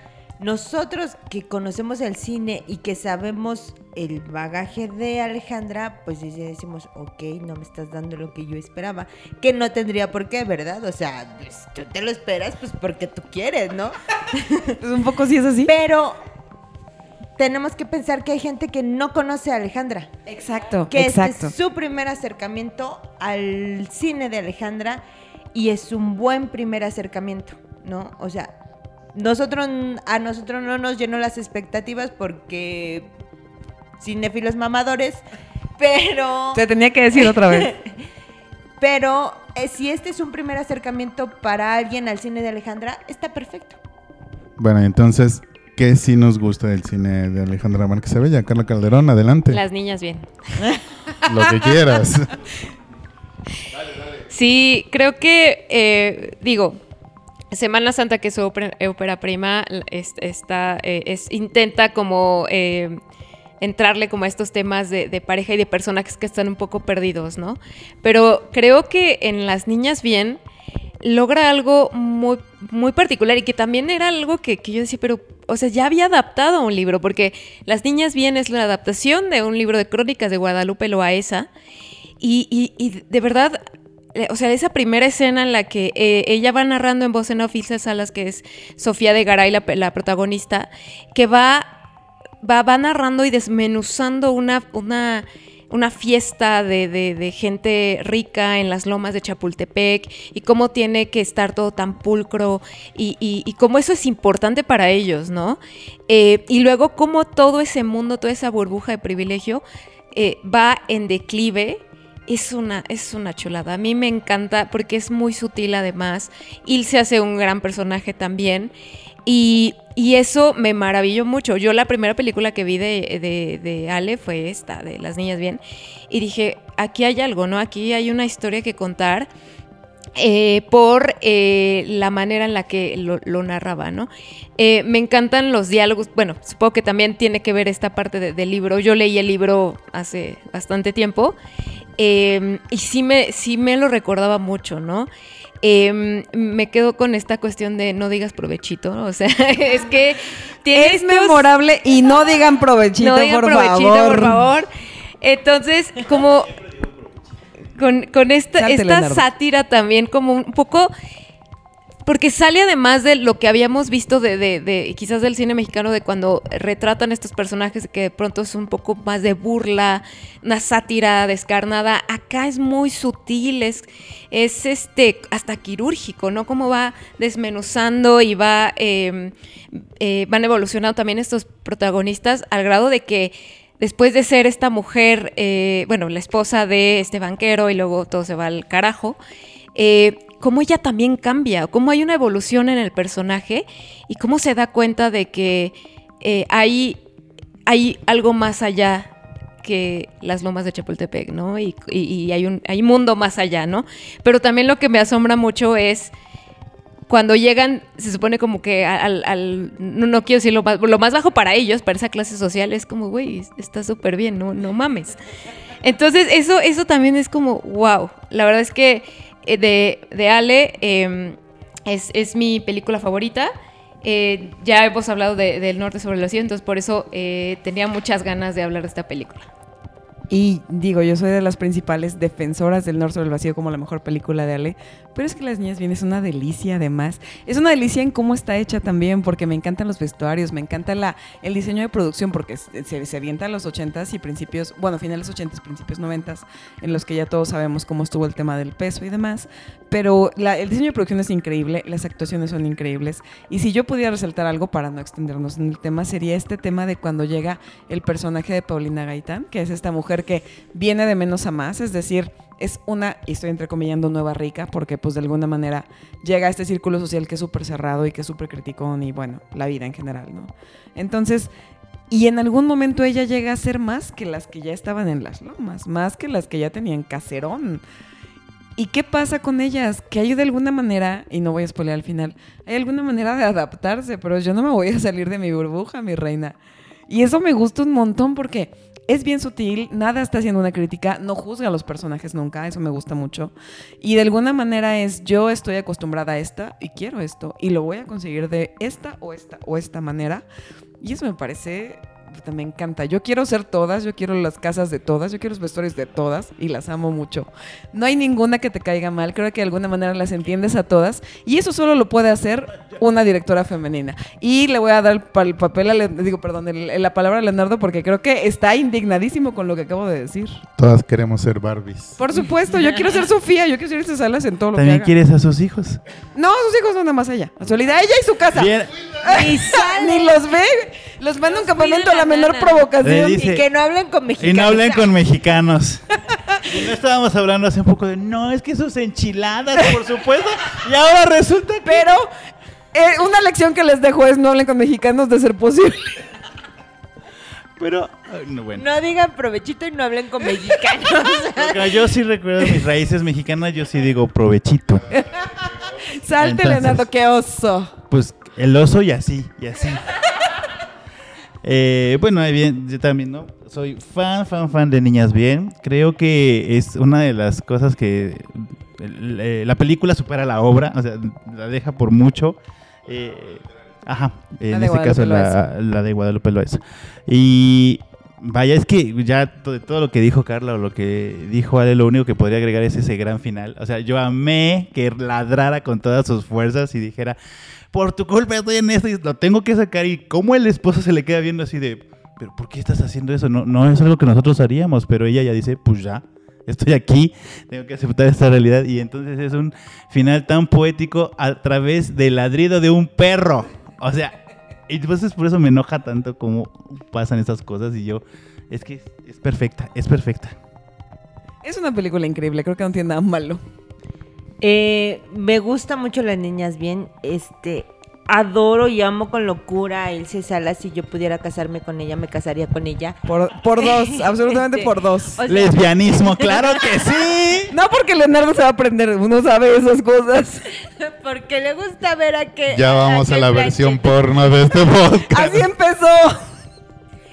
nosotros que conocemos el cine y que sabemos el bagaje de Alejandra, pues sí decimos, ok, no me estás dando lo que yo esperaba, que no tendría por qué, ¿verdad? O sea, pues, tú te lo esperas pues porque tú quieres, ¿no? [laughs] Pues un poco sí es así. Pero tenemos que pensar que hay gente que no conoce a Alejandra. Exacto, que exacto. este es su primer acercamiento al cine de Alejandra y es un buen primer acercamiento, ¿no? O sea, nosotros a nosotros no nos llenó las expectativas porque cinéfilos mamadores, [laughs] pero Se tenía que decir otra vez. [laughs] pero eh, si este es un primer acercamiento para alguien al cine de Alejandra, está perfecto. Bueno, entonces, ¿qué sí nos gusta del cine de Alejandra Márquez Abella? Carla Calderón, adelante. Las niñas bien. Lo que quieras. [laughs] Sí, creo que, eh, digo, Semana Santa, que es su ópera, prima, es- está, eh, intenta como eh, entrarle como a estos temas de, pareja y de personajes que están un poco perdidos, ¿no? Pero creo que en Las Niñas Bien logra algo muy, muy particular y que también era algo que, yo decía, pero, o sea, ya había adaptado a un libro, porque Las Niñas Bien es la adaptación de un libro de crónicas de Guadalupe Loaesa. Y, de verdad, o sea, esa primera escena en la que eh, ella va narrando en voz en off Ilse Salas, que es Sofía de Garay, la, protagonista, que va, va, va narrando y desmenuzando una, una, una fiesta de, gente rica en las lomas de Chapultepec y cómo tiene que estar todo tan pulcro y, cómo eso es importante para ellos, ¿no? Eh, y luego cómo todo ese mundo, toda esa burbuja de privilegio eh, va en declive es una, es una chulada. A mí me encanta porque es muy sutil además. Ilse hace un gran personaje también. Y, y eso me maravilló mucho. Yo la primera película que vi de, de- de Ale fue esta, de Las Niñas Bien. Y dije, aquí hay algo, ¿no? Aquí hay una historia que contar. Eh, por eh, la manera en la que lo, lo narraba, ¿no? Eh, me encantan los diálogos. Bueno, supongo que también tiene que ver esta parte de- del libro. Yo leí el libro hace bastante tiempo eh, y sí me, sí me lo recordaba mucho, ¿no? Eh, me quedo con esta cuestión de no digas provechito, ¿no? [laughs] o sea, es que Es estos- memorable y no digan provechito, no digan por provechito, favor. por favor. Entonces, como con, con esta, Salte, esta Leonardo. sátira también, como un poco. porque sale además de lo que habíamos visto de, de- de- quizás del cine mexicano, de cuando retratan estos personajes que de pronto es un poco más de burla, una sátira descarnada. Acá es muy sutil, es, es este hasta quirúrgico, ¿no? Cómo va desmenuzando y va eh, eh, van evolucionando también estos protagonistas al grado de que después de ser esta mujer, eh, bueno, la esposa de este banquero y luego todo se va al carajo, eh, cómo ella también cambia, cómo hay una evolución en el personaje y cómo se da cuenta de que eh, hay, hay algo más allá que las lomas de Chapultepec, ¿no? Y, y- hay un hay mundo más allá, ¿no? Pero también lo que me asombra mucho es cuando llegan, se supone como que al, al- no, no quiero decir lo más, lo más bajo para ellos, para esa clase social, es como, güey, está súper bien, no, no mames. Entonces, eso, eso también es como, wow. La verdad es que eh, de, de Ale eh, es, es mi película favorita. Eh, ya hemos hablado de- del norte sobre el vacío, entonces por eso eh, tenía muchas ganas de hablar de esta película. Y digo, yo soy de las principales defensoras del Norte del Vacío como la mejor película de Ale, pero es que Las Niñas Bien es una delicia además. Es una delicia en cómo está hecha también, porque me encantan los vestuarios, me encanta la, el diseño de producción, porque se, se, avienta a los 80s y principios, bueno, finales 80s, principios 90s, en los que ya todos sabemos cómo estuvo el tema del peso y demás. Pero la- el diseño de producción es increíble, las actuaciones son increíbles. Y si yo pudiera resaltar algo para no extendernos en el tema, sería este tema de cuando llega el personaje de Paulina Gaitán, que es esta mujer que viene de menos a más, es decir, es una, y estoy entrecomillando, nueva rica, porque pues de alguna manera llega a este círculo social que es súper cerrado y que es súper criticón y bueno, la vida en general, ¿no? Entonces, y en algún momento ella llega a ser más que las que ya estaban en las lomas, más que las que ya tenían caserón. ¿Y qué pasa con ellas? Que hay de alguna manera, y no voy a spoiler al final, hay alguna manera de adaptarse, pero yo no me voy a salir de mi burbuja, mi reina. Y eso me gusta un montón porque es bien sutil, nada está haciendo una crítica, no juzga a los personajes nunca, eso me gusta mucho. Y de alguna manera es, yo estoy acostumbrada a esta y quiero esto, y lo voy a conseguir de esta o esta o esta manera. Y eso me parece, me encanta. Yo quiero ser todas, yo quiero las casas de todas, yo quiero los vestuarios de todas y las amo mucho. No hay ninguna que te caiga mal, creo que de alguna manera las entiendes a todas y eso solo lo puede hacer una directora femenina. Y le voy a dar el, pa- el papel, a Le- digo, perdón, el- la palabra a Leonardo porque creo que está indignadísimo con lo que acabo de decir. Todas queremos ser Barbies. Por supuesto, yo quiero ser Sofía, yo quiero ser estas salas en todo lo que También haga. quieres a sus hijos. No, sus hijos son de más allá. A Solida, ella y su casa. Bien. Y [laughs] sale. Ni los ve, los manda a un campamento a la la menor provocación. Dice- Y que no hablen con Y mexicanos. no hablen con mexicanos. [laughs] Y no estábamos hablando hace un poco de, no, es que sus enchiladas, por supuesto. Y ahora resulta que... Pero eh, una lección que les dejo es no hablen con mexicanos de ser posible. Pero, no, bueno. No digan provechito y no hablen con mexicanos. [laughs] Porque yo sí recuerdo mis raíces mexicanas, yo sí digo provechito. Salte, Leonardo, qué oso. Pues el oso y así, y así. Eh, bueno, bien, yo también, ¿no? Soy fan, fan, fan de Niñas Bien. Creo que es una de las cosas que eh, la película supera la obra, o sea, la deja por mucho. Eh, ajá, en este caso la, la de Guadalupe Loaiza. Y vaya, es que ya de todo lo que dijo Carla o lo que dijo Ale, lo único que podría agregar es ese gran final. O sea, yo amé que ladrara con todas sus fuerzas y dijera, por tu culpa estoy en esto y lo tengo que sacar. Y cómo el esposo se le queda viendo así de, pero ¿por qué estás haciendo eso? No, no es algo que nosotros haríamos, pero ella ya dice, pues ya. Estoy aquí, tengo que aceptar esta realidad y entonces es un final tan poético a través del ladrido de un perro. O sea, entonces por eso me enoja tanto cómo pasan estas cosas y yo, es que es perfecta, es perfecta. Es una película increíble, creo que no tiene nada malo. Eh, me gusta mucho las niñas bien. Este, adoro y amo con locura a Ilse Salas. Si yo pudiera casarme con ella, me casaría con ella. Por, por dos, [laughs] absolutamente Este, por dos. o sea, Lesbianismo, claro que sí. [laughs] No porque Leonardo se va a aprender, uno sabe esas cosas. [laughs] porque le gusta ver a que. Ya vamos a la versión porno de este podcast. Así empezó.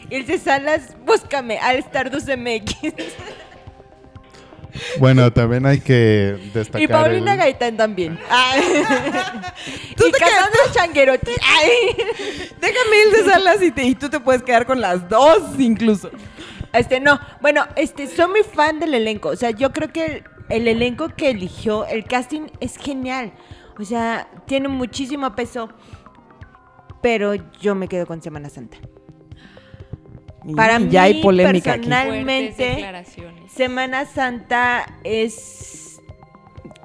Ilse Salas, búscame al Stardust MX. Bueno, también hay que destacar. y Paulina el- Gaitán también. Ay. [laughs] Tú y te Cassandra Changuerotti. [laughs] Ay. Déjame ir de salas y, te- y tú te puedes quedar con las dos incluso. Este, no. Bueno, este, soy muy fan del elenco. O sea, yo creo que el, el elenco que eligió, el casting es genial. O sea, tiene muchísimo peso, pero yo me quedo con Semana Santa. Y Para ya hay mí, polémica aquí. personal- Fuertes Realmente- declaraciones. Semana Santa es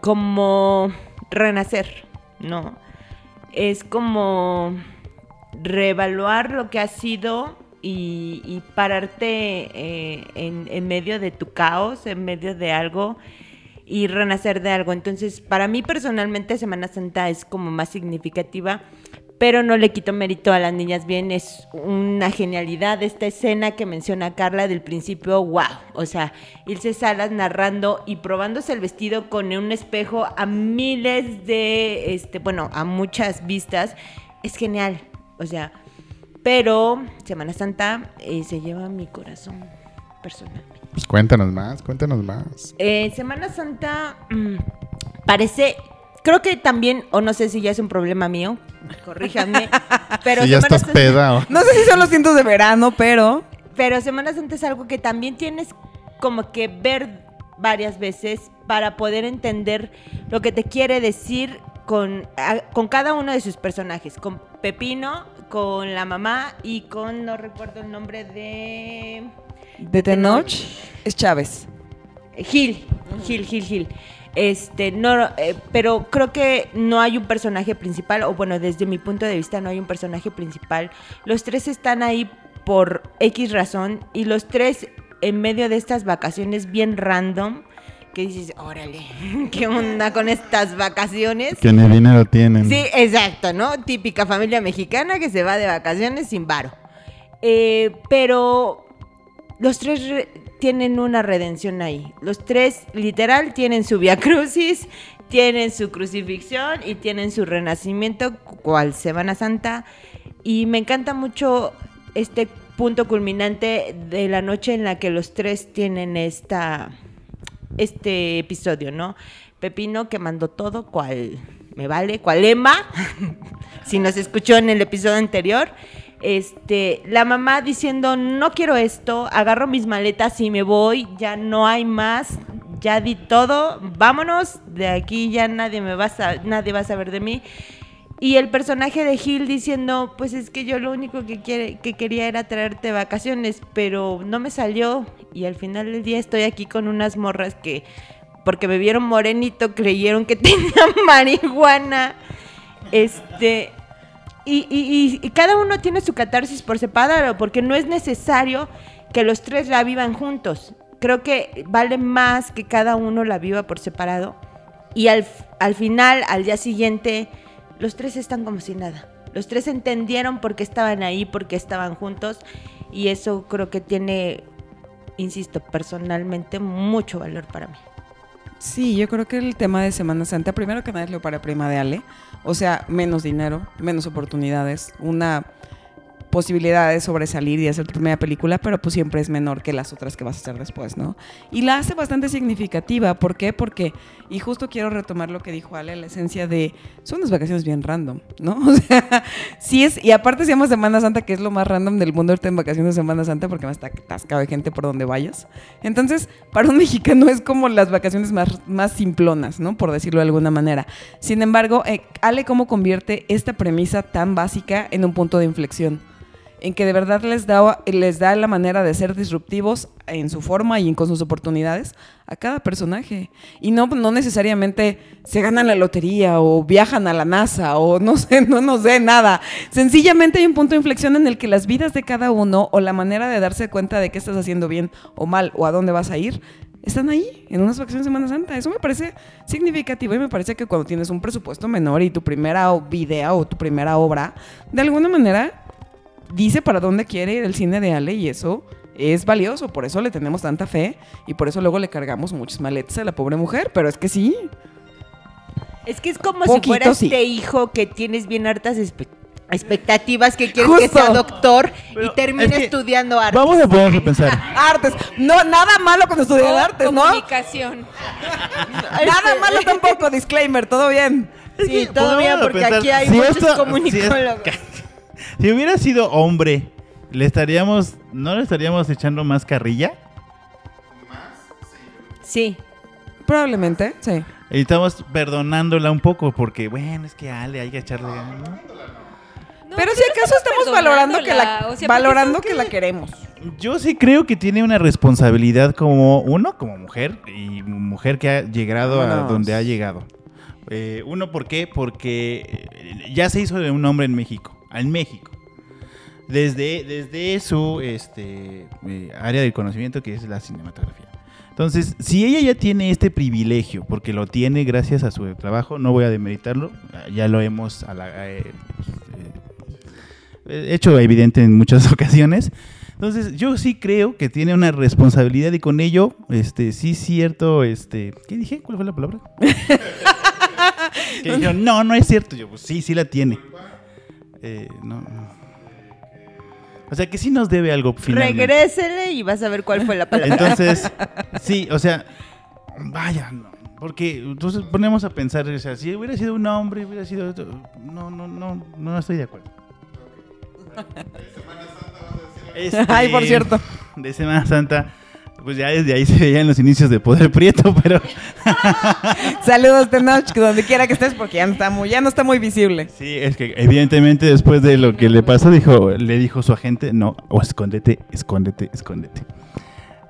como renacer, ¿no? Es como reevaluar lo que ha sido y, y pararte eh, en, en medio de tu caos, en medio de algo y renacer de algo. Entonces, para mí personalmente Semana Santa es como más significativa, pero no le quito mérito a las niñas. Bien, es una genialidad esta escena que menciona Carla del principio, wow, o sea, Ilse Salas narrando y probándose el vestido con un espejo a miles de, este, bueno, a muchas vistas, es genial, o sea, pero Semana Santa eh, se lleva mi corazón personalmente. Pues cuéntanos más, cuéntanos más. Eh, Semana Santa mm, parece, creo que también, o no sé si ya es un problema mío, corríjanme, [laughs] pero si ya Semana estás peda o... No sé si son los cientos de verano, pero pero Semana Santa es algo que también tienes como que ver varias veces para poder entender lo que te quiere decir con, a- con cada uno de sus personajes, con Pepino, con la mamá y con, no recuerdo el nombre de... de Tenoch es Chávez. Gil, Gil, Gil, Gil. Este, no, eh, pero creo que no hay un personaje principal, o bueno, desde mi punto de vista no hay un personaje principal. Los tres están ahí por X razón y los tres en medio de estas vacaciones bien random, que dices, órale, [laughs] ¿qué onda con estas vacaciones? Que ni dinero tienen. Sí, exacto, ¿no? Típica familia mexicana que se va de vacaciones sin varo. Eh, pero los tres re- tienen una redención ahí. Los tres, literal, tienen su via crucis, tienen su crucifixión y tienen su renacimiento, cual Semana Santa. Y me encanta mucho este punto culminante de la noche en la que los tres tienen esta este episodio, ¿no? Pepino que mandó todo, cual me vale, cual Emma, [laughs] si nos escuchó en el episodio anterior. Este, la mamá diciendo, no quiero esto, agarro mis maletas y me voy, ya no hay más, ya di todo, vámonos, de aquí ya nadie me va a, nadie va a saber de mí. Y el personaje de Gil diciendo, pues es que yo lo único que, quiere, que quería era traerte vacaciones, pero no me salió. Y al final del día estoy aquí con unas morras que, porque me vieron morenito, creyeron que [laughs] tenía marihuana. Este, y, y- y- cada uno tiene su catarsis por separado, porque no es necesario que los tres la vivan juntos. Creo que vale más que cada uno la viva por separado. Y al, al final, al día siguiente, los tres están como si nada. Los tres entendieron por qué estaban ahí, por qué estaban juntos. Y eso creo que tiene, insisto, personalmente mucho valor para mí. Sí, yo creo que el tema de Semana Santa, primero que nada es lo para prima de Ale. O sea, menos dinero, menos oportunidades, una posibilidad de sobresalir y hacer tu primera película, pero pues siempre es menor que las otras que vas a hacer después, ¿no? Y la hace bastante significativa. ¿Por qué? Porque, y justo quiero retomar lo que dijo Ale, la esencia de, son unas vacaciones bien random, ¿no? [laughs] O sea, sí es, y aparte se llama Semana Santa, que es lo más random del mundo ahorita en vacaciones de Semana Santa, porque más está atascado de gente por donde vayas. Entonces, para un [laughs] mexicano es como las vacaciones más, más simplonas, ¿no? Por decirlo de alguna manera. Sin embargo, eh, Ale, ¿cómo convierte esta premisa tan básica en un punto de inflexión? En que de verdad les da, les da la manera de ser disruptivos en su forma y con sus oportunidades a cada personaje. Y no, no necesariamente se ganan la lotería o viajan a la NASA o [laughs] no sé, no, no sé nada. Sencillamente hay un punto de inflexión en el que las vidas de cada uno o la manera de darse cuenta de qué estás haciendo bien o mal o a dónde vas a ir están ahí en unas vacaciones de Semana Santa. Eso me parece significativo y me parece que cuando tienes un presupuesto menor y tu primera video o tu primera obra, de alguna manera dice para dónde quiere ir el cine de Ale y eso es valioso. Por eso le tenemos tanta fe y por eso luego le cargamos muchas maletas a la pobre mujer. Pero es que sí. Es que es como Poquito, si fuera sí. este hijo que tienes bien hartas expectativas, que quieres que sea doctor Pero y termine es que- estudiando arte. Vamos a ponernos a pensar. [laughs] Artes. No, nada malo con estudiar artes, ¿no? Comunicación. [laughs] Nada malo tampoco. Disclaimer, todo bien. Sí, todo bien, porque pensar, aquí hay si muchos esto- comunicólogos. Si, es- [laughs] si hubiera sido hombre, ¿le estaríamos, no le estaríamos echando más carrilla? Sí. Probablemente, sí. Y estamos perdonándola un poco porque, bueno, es que Ale, hay que echarle ganas, ¿no? No, Pero si acaso estamos valorando que la, perdonándola, o sea, valorando que la queremos. Yo sí creo que tiene una responsabilidad como uno, como mujer, y mujer que ha llegado a donde ha llegado. Eh, uno, ¿por qué? Porque ya se hizo de un hombre en México, en México. Desde, desde su este, eh, área de conocimiento que es la cinematografía. Entonces, si ella ya tiene este privilegio, porque lo tiene gracias a su trabajo, no voy a demeritarlo, ya lo hemos a la- eh, eh, hecho evidente en muchas [laughs] ocasiones. Entonces, yo sí creo que tiene una responsabilidad y con ello, este, sí cierto, este, ¿qué dije? ¿Cuál fue la palabra? [laughs] que dijeron, no, no es cierto. Yo, pues sí, sí la tiene. Eh, no, no. O sea, que sí nos debe algo finalmente. Regrésele y vas a ver cuál fue la palabra. Entonces, [laughs] sí, o sea, vaya, no, porque entonces ponemos a pensar, o sea, si hubiera sido un hombre, hubiera sido otro, no, no, no, no estoy de acuerdo. Este, Ay, por cierto. De Semana Santa, pues ya desde ahí se veían los inicios de Poder Prieto, [laughs] pero [laughs] Saludos, Tenoch, que donde quiera que estés, porque ya no está muy, ya no está muy visible. sí, es que evidentemente después de lo que le pasó, dijo, le dijo su agente, no, o escóndete, escóndete, escóndete.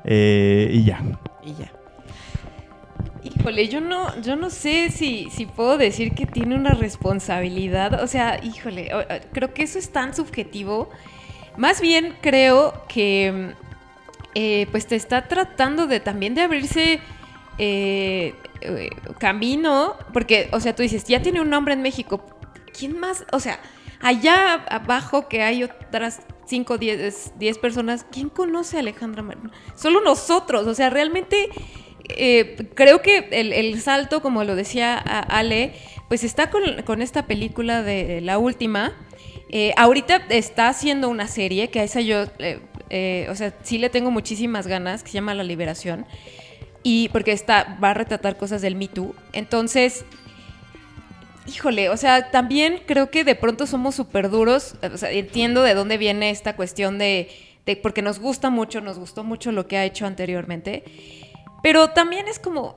Eh, y ya. Y ya. Híjole, yo no, yo no sé si, si puedo decir que tiene una responsabilidad. O sea, híjole, creo que eso es tan subjetivo. Más bien creo que eh, pues te está tratando de también de abrirse eh, eh, camino. Porque, o sea, tú dices, ya tiene un nombre en México. ¿Quién más? O sea, allá abajo que hay otras 5, 10, 10 personas, ¿quién conoce a Alejandra Magno? Solo nosotros, o sea, realmente eh, creo que el, el salto, como lo decía Ale, pues está con, con esta película de la última. Ahorita está haciendo una serie que a esa yo, eh, o sea, sí le tengo muchísimas ganas, que se llama La Liberación. Y porque está, va a retratar cosas del Me Too. Entonces, híjole, o sea, también creo que de pronto somos súper duros. O sea, entiendo de dónde viene esta cuestión de, porque nos gusta mucho, nos gustó mucho lo que ha hecho anteriormente. Pero también es como,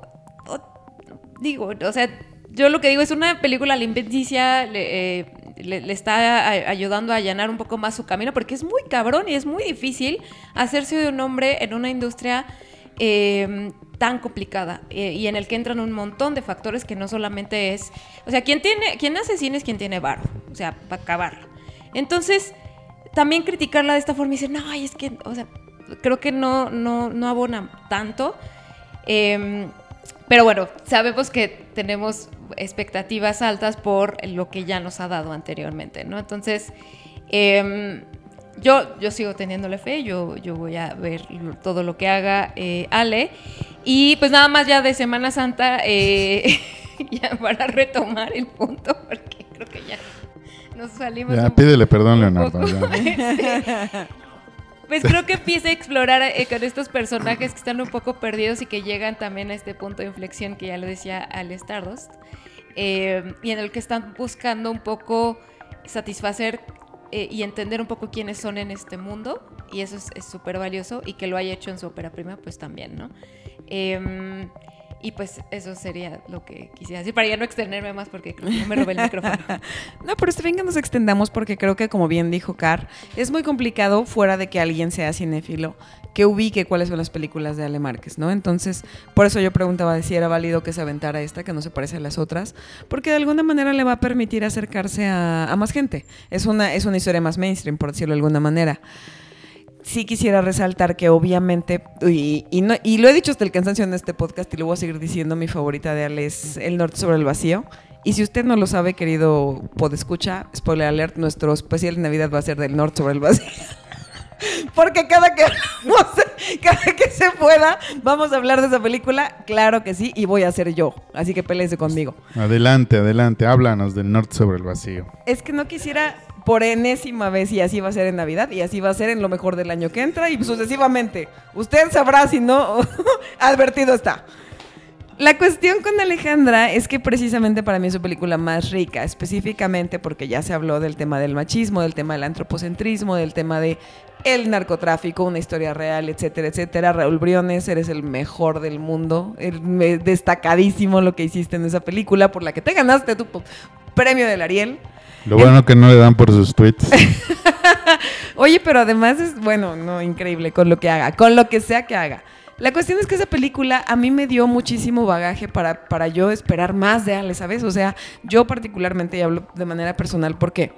digo, o sea, yo lo que digo es una película eh, le- está ayudando a allanar un poco más su camino, porque es muy cabrón y es muy difícil hacerse de un hombre en una industria eh, tan complicada eh, y en el que entran un montón de factores que no solamente es, o sea, quien tiene, quien hace cine es quien tiene varo, o sea, para acabarlo. Entonces, también criticarla de esta forma y decir, no, ay, es que, o sea, creo que no, no, no abona tanto. Em, pero bueno, sabemos que tenemos expectativas altas por lo que ya nos ha dado anteriormente, ¿no? Entonces, em, yo, yo sigo teniéndole fe, yo, yo voy a ver todo lo que haga eh, Ale. Y pues nada más ya de Semana Santa, eh, [laughs] ya para retomar el punto, porque creo que ya nos salimos Ya, un pídele perdón, Leonardo. [laughs] Pues creo que empieza a explorar eh, con estos personajes que están un poco perdidos y que llegan también a este punto de inflexión que ya lo decía Al Stardust. eh, y en el que están buscando un poco satisfacer eh, y entender un poco quiénes son en este mundo. Y eso es súper valioso. Y que lo haya hecho en su ópera prima, pues también, ¿no? Y pues eso sería lo que quisiera decir, para ya no extenderme más porque creo que no me robé el micrófono. [laughs] No, pero está bien que nos extendamos porque creo que, como bien dijo Car, es muy complicado fuera de que alguien sea cinéfilo que ubique cuáles son las películas de Ale Márquez, ¿no? Entonces, por eso yo preguntaba si era válido que se aventara esta, que no se parece a las otras, porque de alguna manera le va a permitir acercarse a, a más gente. Es una, es una historia más mainstream, por decirlo de alguna manera. Sí quisiera resaltar que obviamente, y, y no- y lo he dicho hasta el cansancio en este podcast y lo voy a seguir diciendo, mi favorita de Ale es El Norte sobre el Vacío. Y si usted no lo sabe, querido podescucha, spoiler alert, nuestro especial de Navidad va a ser del Norte sobre el Vacío. [laughs] Porque cada que, cada que se pueda, vamos a hablar de esa película, claro que sí, y voy a ser yo. Así que peléese conmigo. Adelante, adelante, háblanos del norte sobre el vacío. Es que no quisiera por enésima vez y así va a ser en Navidad y así va a ser en lo mejor del año que entra y sucesivamente. Usted sabrá si no, [laughs] advertido está. La cuestión con Alejandra es que precisamente para mí es su película más rica, específicamente porque ya se habló del tema del machismo, del tema del antropocentrismo, del tema de el narcotráfico, una historia real, etcétera, etcétera. Raúl Briones, eres el mejor del mundo, el- destacadísimo lo que hiciste en esa película, por la que te ganaste tu premio del Ariel. Lo bueno que no le dan por sus tweets. [laughs] Oye, pero además es, bueno, no, increíble con lo que haga, con lo que sea que haga. La cuestión es que esa película a mí me dio muchísimo bagaje para, para yo esperar más de Ale, ¿sabes? O sea, yo particularmente, y hablo de manera personal porque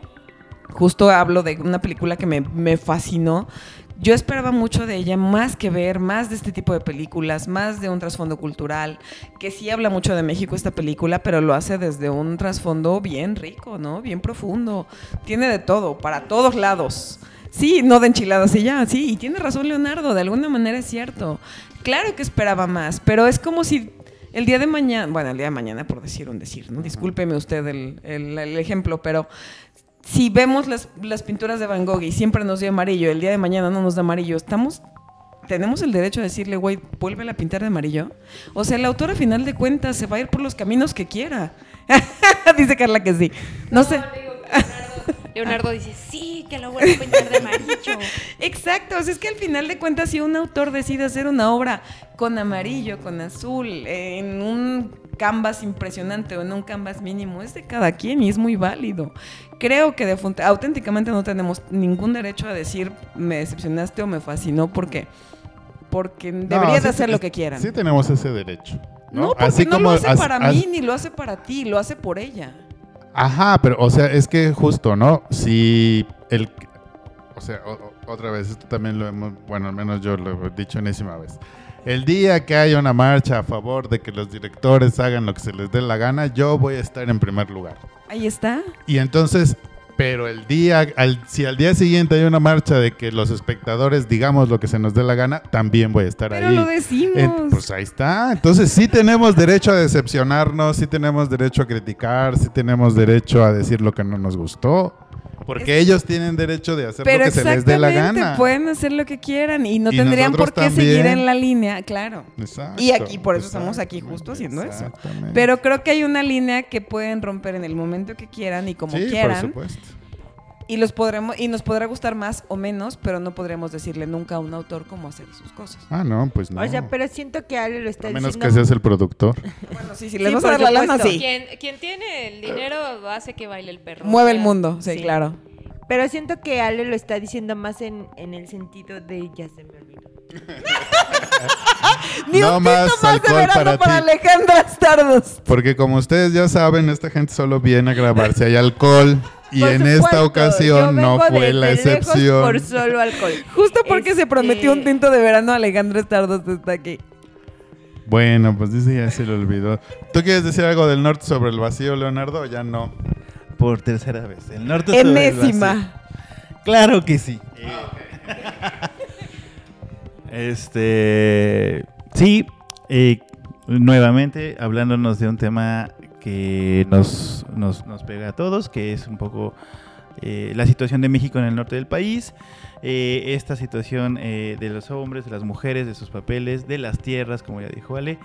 justo hablo de una película que me, me fascinó. Yo esperaba mucho de ella, más que ver, más de este tipo de películas, más de un trasfondo cultural, que sí habla mucho de México esta película, pero lo hace desde un trasfondo bien rico, ¿no? Bien profundo. Tiene de todo, para todos lados. Sí, no de enchiladas y ya, sí, y tiene razón Leonardo, de alguna manera es cierto. Claro que esperaba más, pero es como si el día de mañana, bueno, el día de mañana por decir un decir, ¿no? Discúlpeme usted el, el- ejemplo, pero si vemos las, las pinturas de Van Gogh y siempre nos dio amarillo, el día de mañana no nos da amarillo, estamos tenemos el derecho a decirle, güey, vuelve a pintar de amarillo. O sea, el autor a final de cuentas se va a ir por los caminos que quiera. [laughs] Dice Carla que sí. No, sé. [laughs] Leonardo dice, sí, que lo vuelvo a pintar de amarillo. [laughs] Exacto, o sea, es que al final de cuentas, si un autor decide hacer una obra con amarillo, con azul, en un canvas impresionante o en un canvas mínimo, es de cada quien y es muy válido. Creo que de auténticamente no tenemos ningún derecho a decir me decepcionaste o me fascinó porque porque No, sí hacer lo que quieran. Sí tenemos ese derecho. no, ¿no? porque no lo hace as- para as- mí ni lo hace para ti, lo hace por ella. Ajá, pero, o sea, es que justo, ¿no? Si el... O sea, o- otra vez, esto también lo hemos... Bueno, al menos yo lo he dicho enésima vez. El día que haya una marcha a favor de que los directores hagan lo que se les dé la gana, yo voy a estar en primer lugar. Ahí está. Y entonces, pero el día, al- si al día siguiente hay una marcha de que los espectadores digamos lo que se nos dé la gana, también voy a estar Pero ahí. lo decimos. En- pues ahí está. Entonces sí tenemos derecho a decepcionarnos, sí tenemos derecho a criticar, sí tenemos derecho a decir lo que no nos gustó. Porque ellos tienen derecho de hacer Pero lo que se les dé la gana. pueden hacer lo que quieran y no Y tendrían por qué seguir en la línea, claro. Exacto, Y aquí, por eso estamos aquí justo haciendo eso. Pero creo que hay una línea que pueden romper en el momento que quieran y como sí, quieran. por supuesto. Y los podremos y nos podrá gustar más o menos, pero no podremos decirle nunca a un autor cómo hacer sus cosas. Ah, no, pues no. O sea, pero siento que Ale lo está a menos diciendo. que seas el productor. [laughs] Bueno, sí, si Sí, les vas a dar la lana, sí. Quien, quien tiene el dinero hace que baile el perro. Mueve O el mundo, sí, sí. claro. Pero siento que Ale lo está diciendo más en, en el sentido de ya se me olvidó. [laughs] Ni No un más más de verano para para, ti. Alejandra Stardust. Porque como ustedes ya saben, esta gente solo viene a grabar si hay alcohol. Y Por en supuesto, esta ocasión no fue la excepción. Por solo alcohol. [laughs] Justo porque se Este- prometió un tinto de verano, Alejandra Stardust está aquí. Bueno, pues dice ya se le olvidó. ¿Tú quieres decir algo del norte sobre el vacío, Leonardo? o Ya no. Por tercera vez. El norte sobre el vacío. Enésima. Claro que sí. [laughs] Este. Sí, eh, nuevamente hablándonos de un tema nos, nos, nos pega a todos, que es un poco eh, la situación de México en el norte del país. eh, esta situación eh, de los hombres, de las mujeres, de sus papeles, de las tierras, como ya dijo Ale.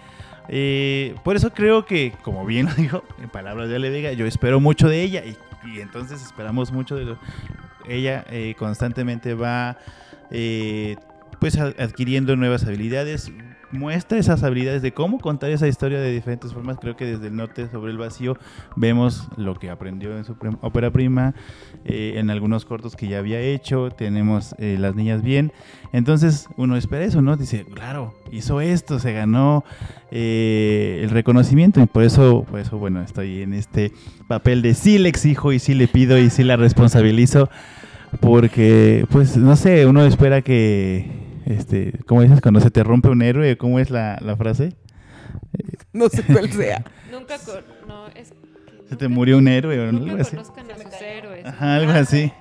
Eh, por eso creo que, como bien [laughs] lo dijo, en palabras de Ale Vega, yo espero mucho de ella y, entonces esperamos mucho de ella constantemente va pues adquiriendo nuevas habilidades muestra esas habilidades de cómo contar esa historia de diferentes formas. Creo que desde el norte sobre el vacío vemos lo que aprendió en su ópera prima eh, en algunos cortos que ya había hecho tenemos eh, las niñas bien. Entonces uno espera eso no dice claro hizo esto se ganó eh, el reconocimiento y por eso por eso bueno estoy en este papel de sí le exijo y sí le pido y sí la responsabilizo porque, pues, no sé, uno espera que, este, ¿cómo dices? Cuando se te rompe un héroe, ¿cómo es la, la frase? [laughs] No sé cuál sea. Nunca con- no, es que Se te murió un héroe o algo Nunca así. conozcan a sus héroes. Ajá, algo así.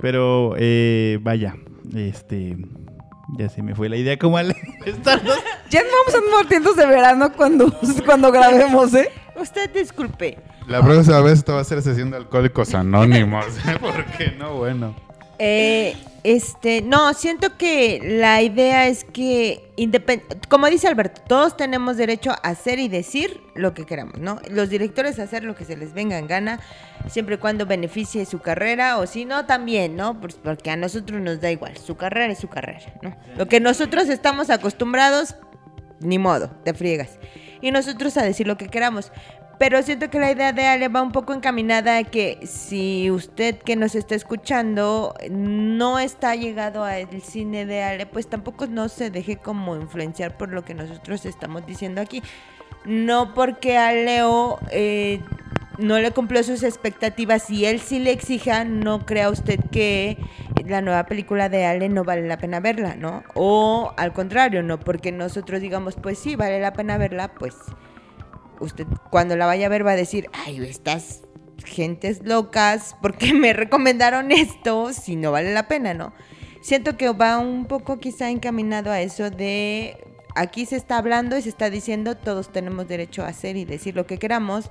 Pero, eh, vaya, este, ya se me fue la idea como al. [laughs] Ya no vamos a andar de verano cuando, [laughs] cuando grabemos, ¿eh? Usted disculpe. La próxima vez esto va a ser sesión de alcohólicos anónimos. ¿eh? ¿Por qué no? Bueno. Eh, este, no, siento que la idea es que, como dice Alberto, todos tenemos derecho a hacer y decir lo que queramos, ¿no? Los directores a hacer lo que se les venga en gana, siempre y cuando beneficie su carrera, o si no, también, ¿no? Pues porque a nosotros nos da igual, su carrera es su carrera, ¿no? Lo que nosotros estamos acostumbrados, ni modo, te friegas. Y nosotros a decir lo que queramos. Pero siento que la idea de Ale va un poco encaminada a que si usted que nos está escuchando no está llegado al cine de Ale, pues tampoco no se deje como influenciar por lo que nosotros estamos diciendo aquí. No porque a Leo eh, no le cumplió sus expectativas y él sí le exija, no crea usted que la nueva película de Ale no vale la pena verla, ¿no? O al contrario, no porque nosotros digamos, pues sí, vale la pena verla, pues usted cuando la vaya a ver va a decir, ay, estas gentes locas, ¿por qué me recomendaron esto si no vale la pena, no? Siento que va un poco quizá encaminado a eso de aquí se está hablando y se está diciendo todos tenemos derecho a hacer y decir lo que queramos,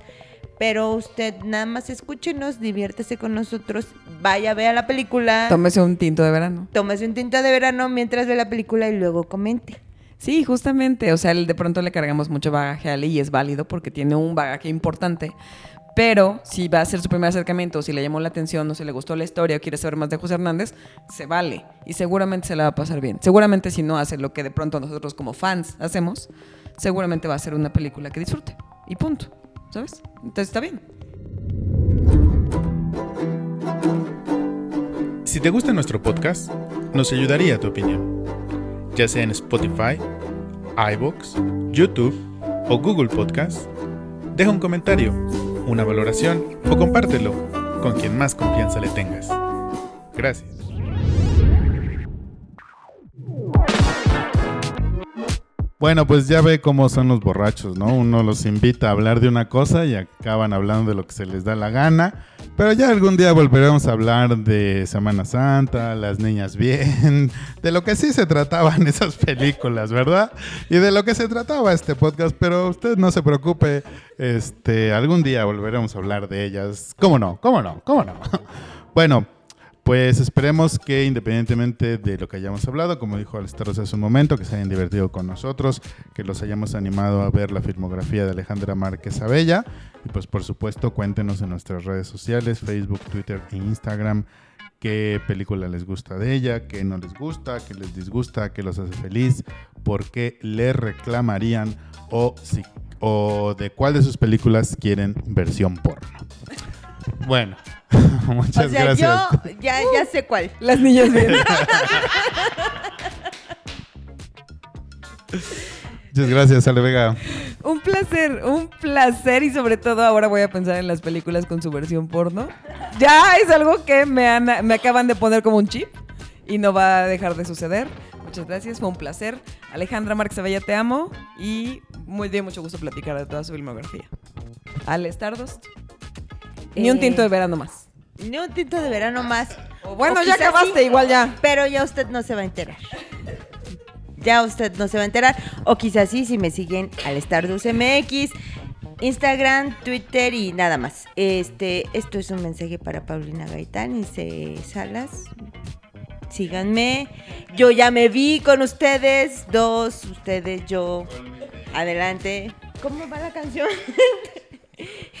pero usted nada más escúchenos, diviértese con nosotros, vaya, vea la película, Tómese un tinto de verano. tómese un tinto de verano mientras ve la película y luego comente. Sí, justamente. O sea, de pronto le cargamos mucho bagaje a Ale y es válido porque tiene un bagaje importante. Pero si va a ser su primer acercamiento, si le llamó la atención, o si le gustó la historia o quiere saber más de José Hernández, se vale. Y seguramente se la va a pasar bien. Seguramente si no hace lo que de pronto nosotros como fans hacemos, seguramente va a ser una película que disfrute. Y punto. ¿Sabes? Entonces está bien. Si te gusta nuestro podcast, nos ayudaría tu opinión, ya sea en Spotify, iBox, YouTube o Google Podcast. Deja un comentario, una valoración o compártelo con quien más confianza le tengas. Gracias. Bueno, pues ya ve cómo son los borrachos, ¿no? Uno los invita a hablar de una cosa y acaban hablando de lo que se les da la gana. Pero ya algún día volveremos a hablar de Semana Santa, las niñas bien, [laughs] de lo que sí se trataban [laughs] esas películas, ¿verdad? Y de lo que se trataba este podcast, pero usted no se preocupe, este, algún día volveremos a hablar de ellas. ¿Cómo no? ¿Cómo no? ¿Cómo no? [laughs] Bueno, pues esperemos que independientemente de lo que hayamos hablado, como dijo Alestaros hace un momento, que se hayan divertido con nosotros, que los hayamos animado a ver la filmografía de Alejandra Márquez Abella. Y pues por supuesto cuéntenos en nuestras redes sociales, Facebook, Twitter e Instagram, qué película les gusta de ella, qué no les gusta, qué les disgusta, qué los hace feliz, por qué le reclamarían o, si, o de cuál de sus películas quieren versión porno. Bueno, [laughs] muchas o sea, gracias. yo ya, ya sé cuál. Las niñas bien. [laughs] Muchas gracias, Ale Vega. Un placer, un placer y sobre todo ahora voy a pensar en las películas con su versión porno. Ya es algo que me, han- me acaban de poner como un chip y no va a dejar de suceder. Muchas gracias, fue un placer. Alejandra Márquez Abella, te amo y muy de mucho gusto platicar de toda su filmografía. Ale Stardust. Ni un Eh, tinto de verano más. Ni un tinto de verano más. O bueno, O ya acabaste, sí, igual ya. Pero ya usted no se va a enterar. Ya usted no se va a enterar. O quizás sí, si me siguen al Stardust MX, Instagram, Twitter y nada más. Este, esto es un mensaje para Paulina Gaitán y C. Salas. Síganme. Yo ya me vi con ustedes. Dos, ustedes, yo. Adelante. ¿Cómo va la canción? [laughs]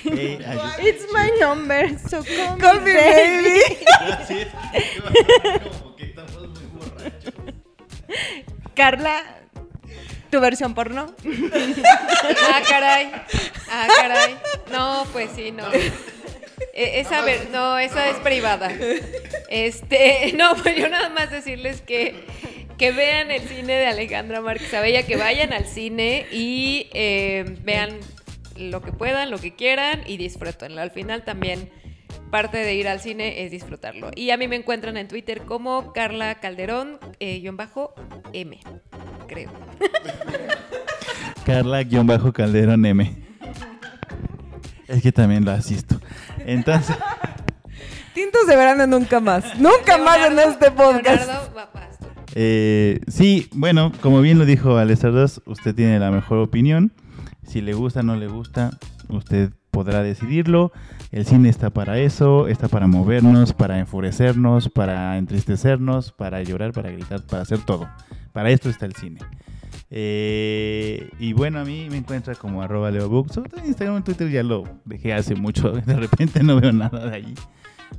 It's my number, so call, Call me baby. Así [laughs] es. Como que estamos muy borrachos. Carla, tu versión porno. Ah, caray. Ah, caray. No, pues sí, no. E- Esa ver, no, esa es privada. Este, no, pues yo nada más decirles que que vean el cine de Alejandra Márquez Abella, que vayan al cine y eh, vean lo que puedan, lo que quieran y disfrútenlo. Al final también parte de ir al cine es disfrutarlo. Y a mí me encuentran en Twitter como Carla Calderón, eh, guion bajo M, creo. [laughs] Carla-Calderón M. Es que también lo asisto. Entonces, [laughs] Tintos de verano nunca más. Nunca más en este podcast. Eh, sí, bueno, como bien lo dijo Alessandro, usted tiene la mejor opinión. Si le gusta o no le gusta, usted podrá decidirlo. El cine está para eso, está para movernos, para enfurecernos, para entristecernos, para llorar, para gritar, para hacer todo. Para esto está el cine. Eh, y bueno, a mí me encuentra como arroba en Instagram y Twitter ya lo dejé hace mucho. [laughs] De repente no veo nada de allí.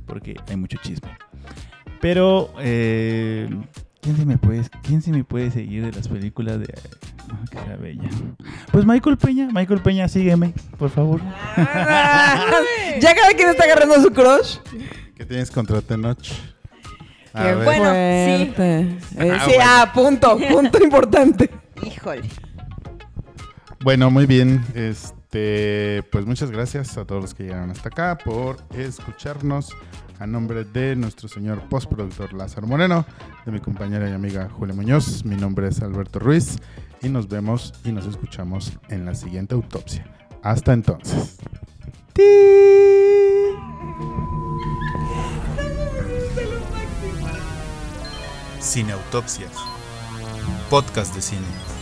Porque hay mucho chisme. Pero, eh, ¿quién, se me puede, ¿quién se me puede seguir de las películas de... ah, que sea bella? Pues Michael Peña. Michael Peña, sígueme, por favor. [laughs] ya cada quien está agarrando su crush. ¿Qué tienes contra Tenoch? A Qué ver. bueno. sí. Eh, Ah, sí, bueno. ah, punto, punto [laughs] importante. Híjole. Bueno, muy bien. Este, pues muchas gracias a todos los que llegaron hasta acá por escucharnos. A nombre de nuestro señor postproductor Lázaro Moreno, de mi compañera y amiga Julia Muñoz, mi nombre es Alberto Ruiz y nos vemos y nos escuchamos en la siguiente autopsia. Hasta entonces. Cineautopsias. Podcast de cine.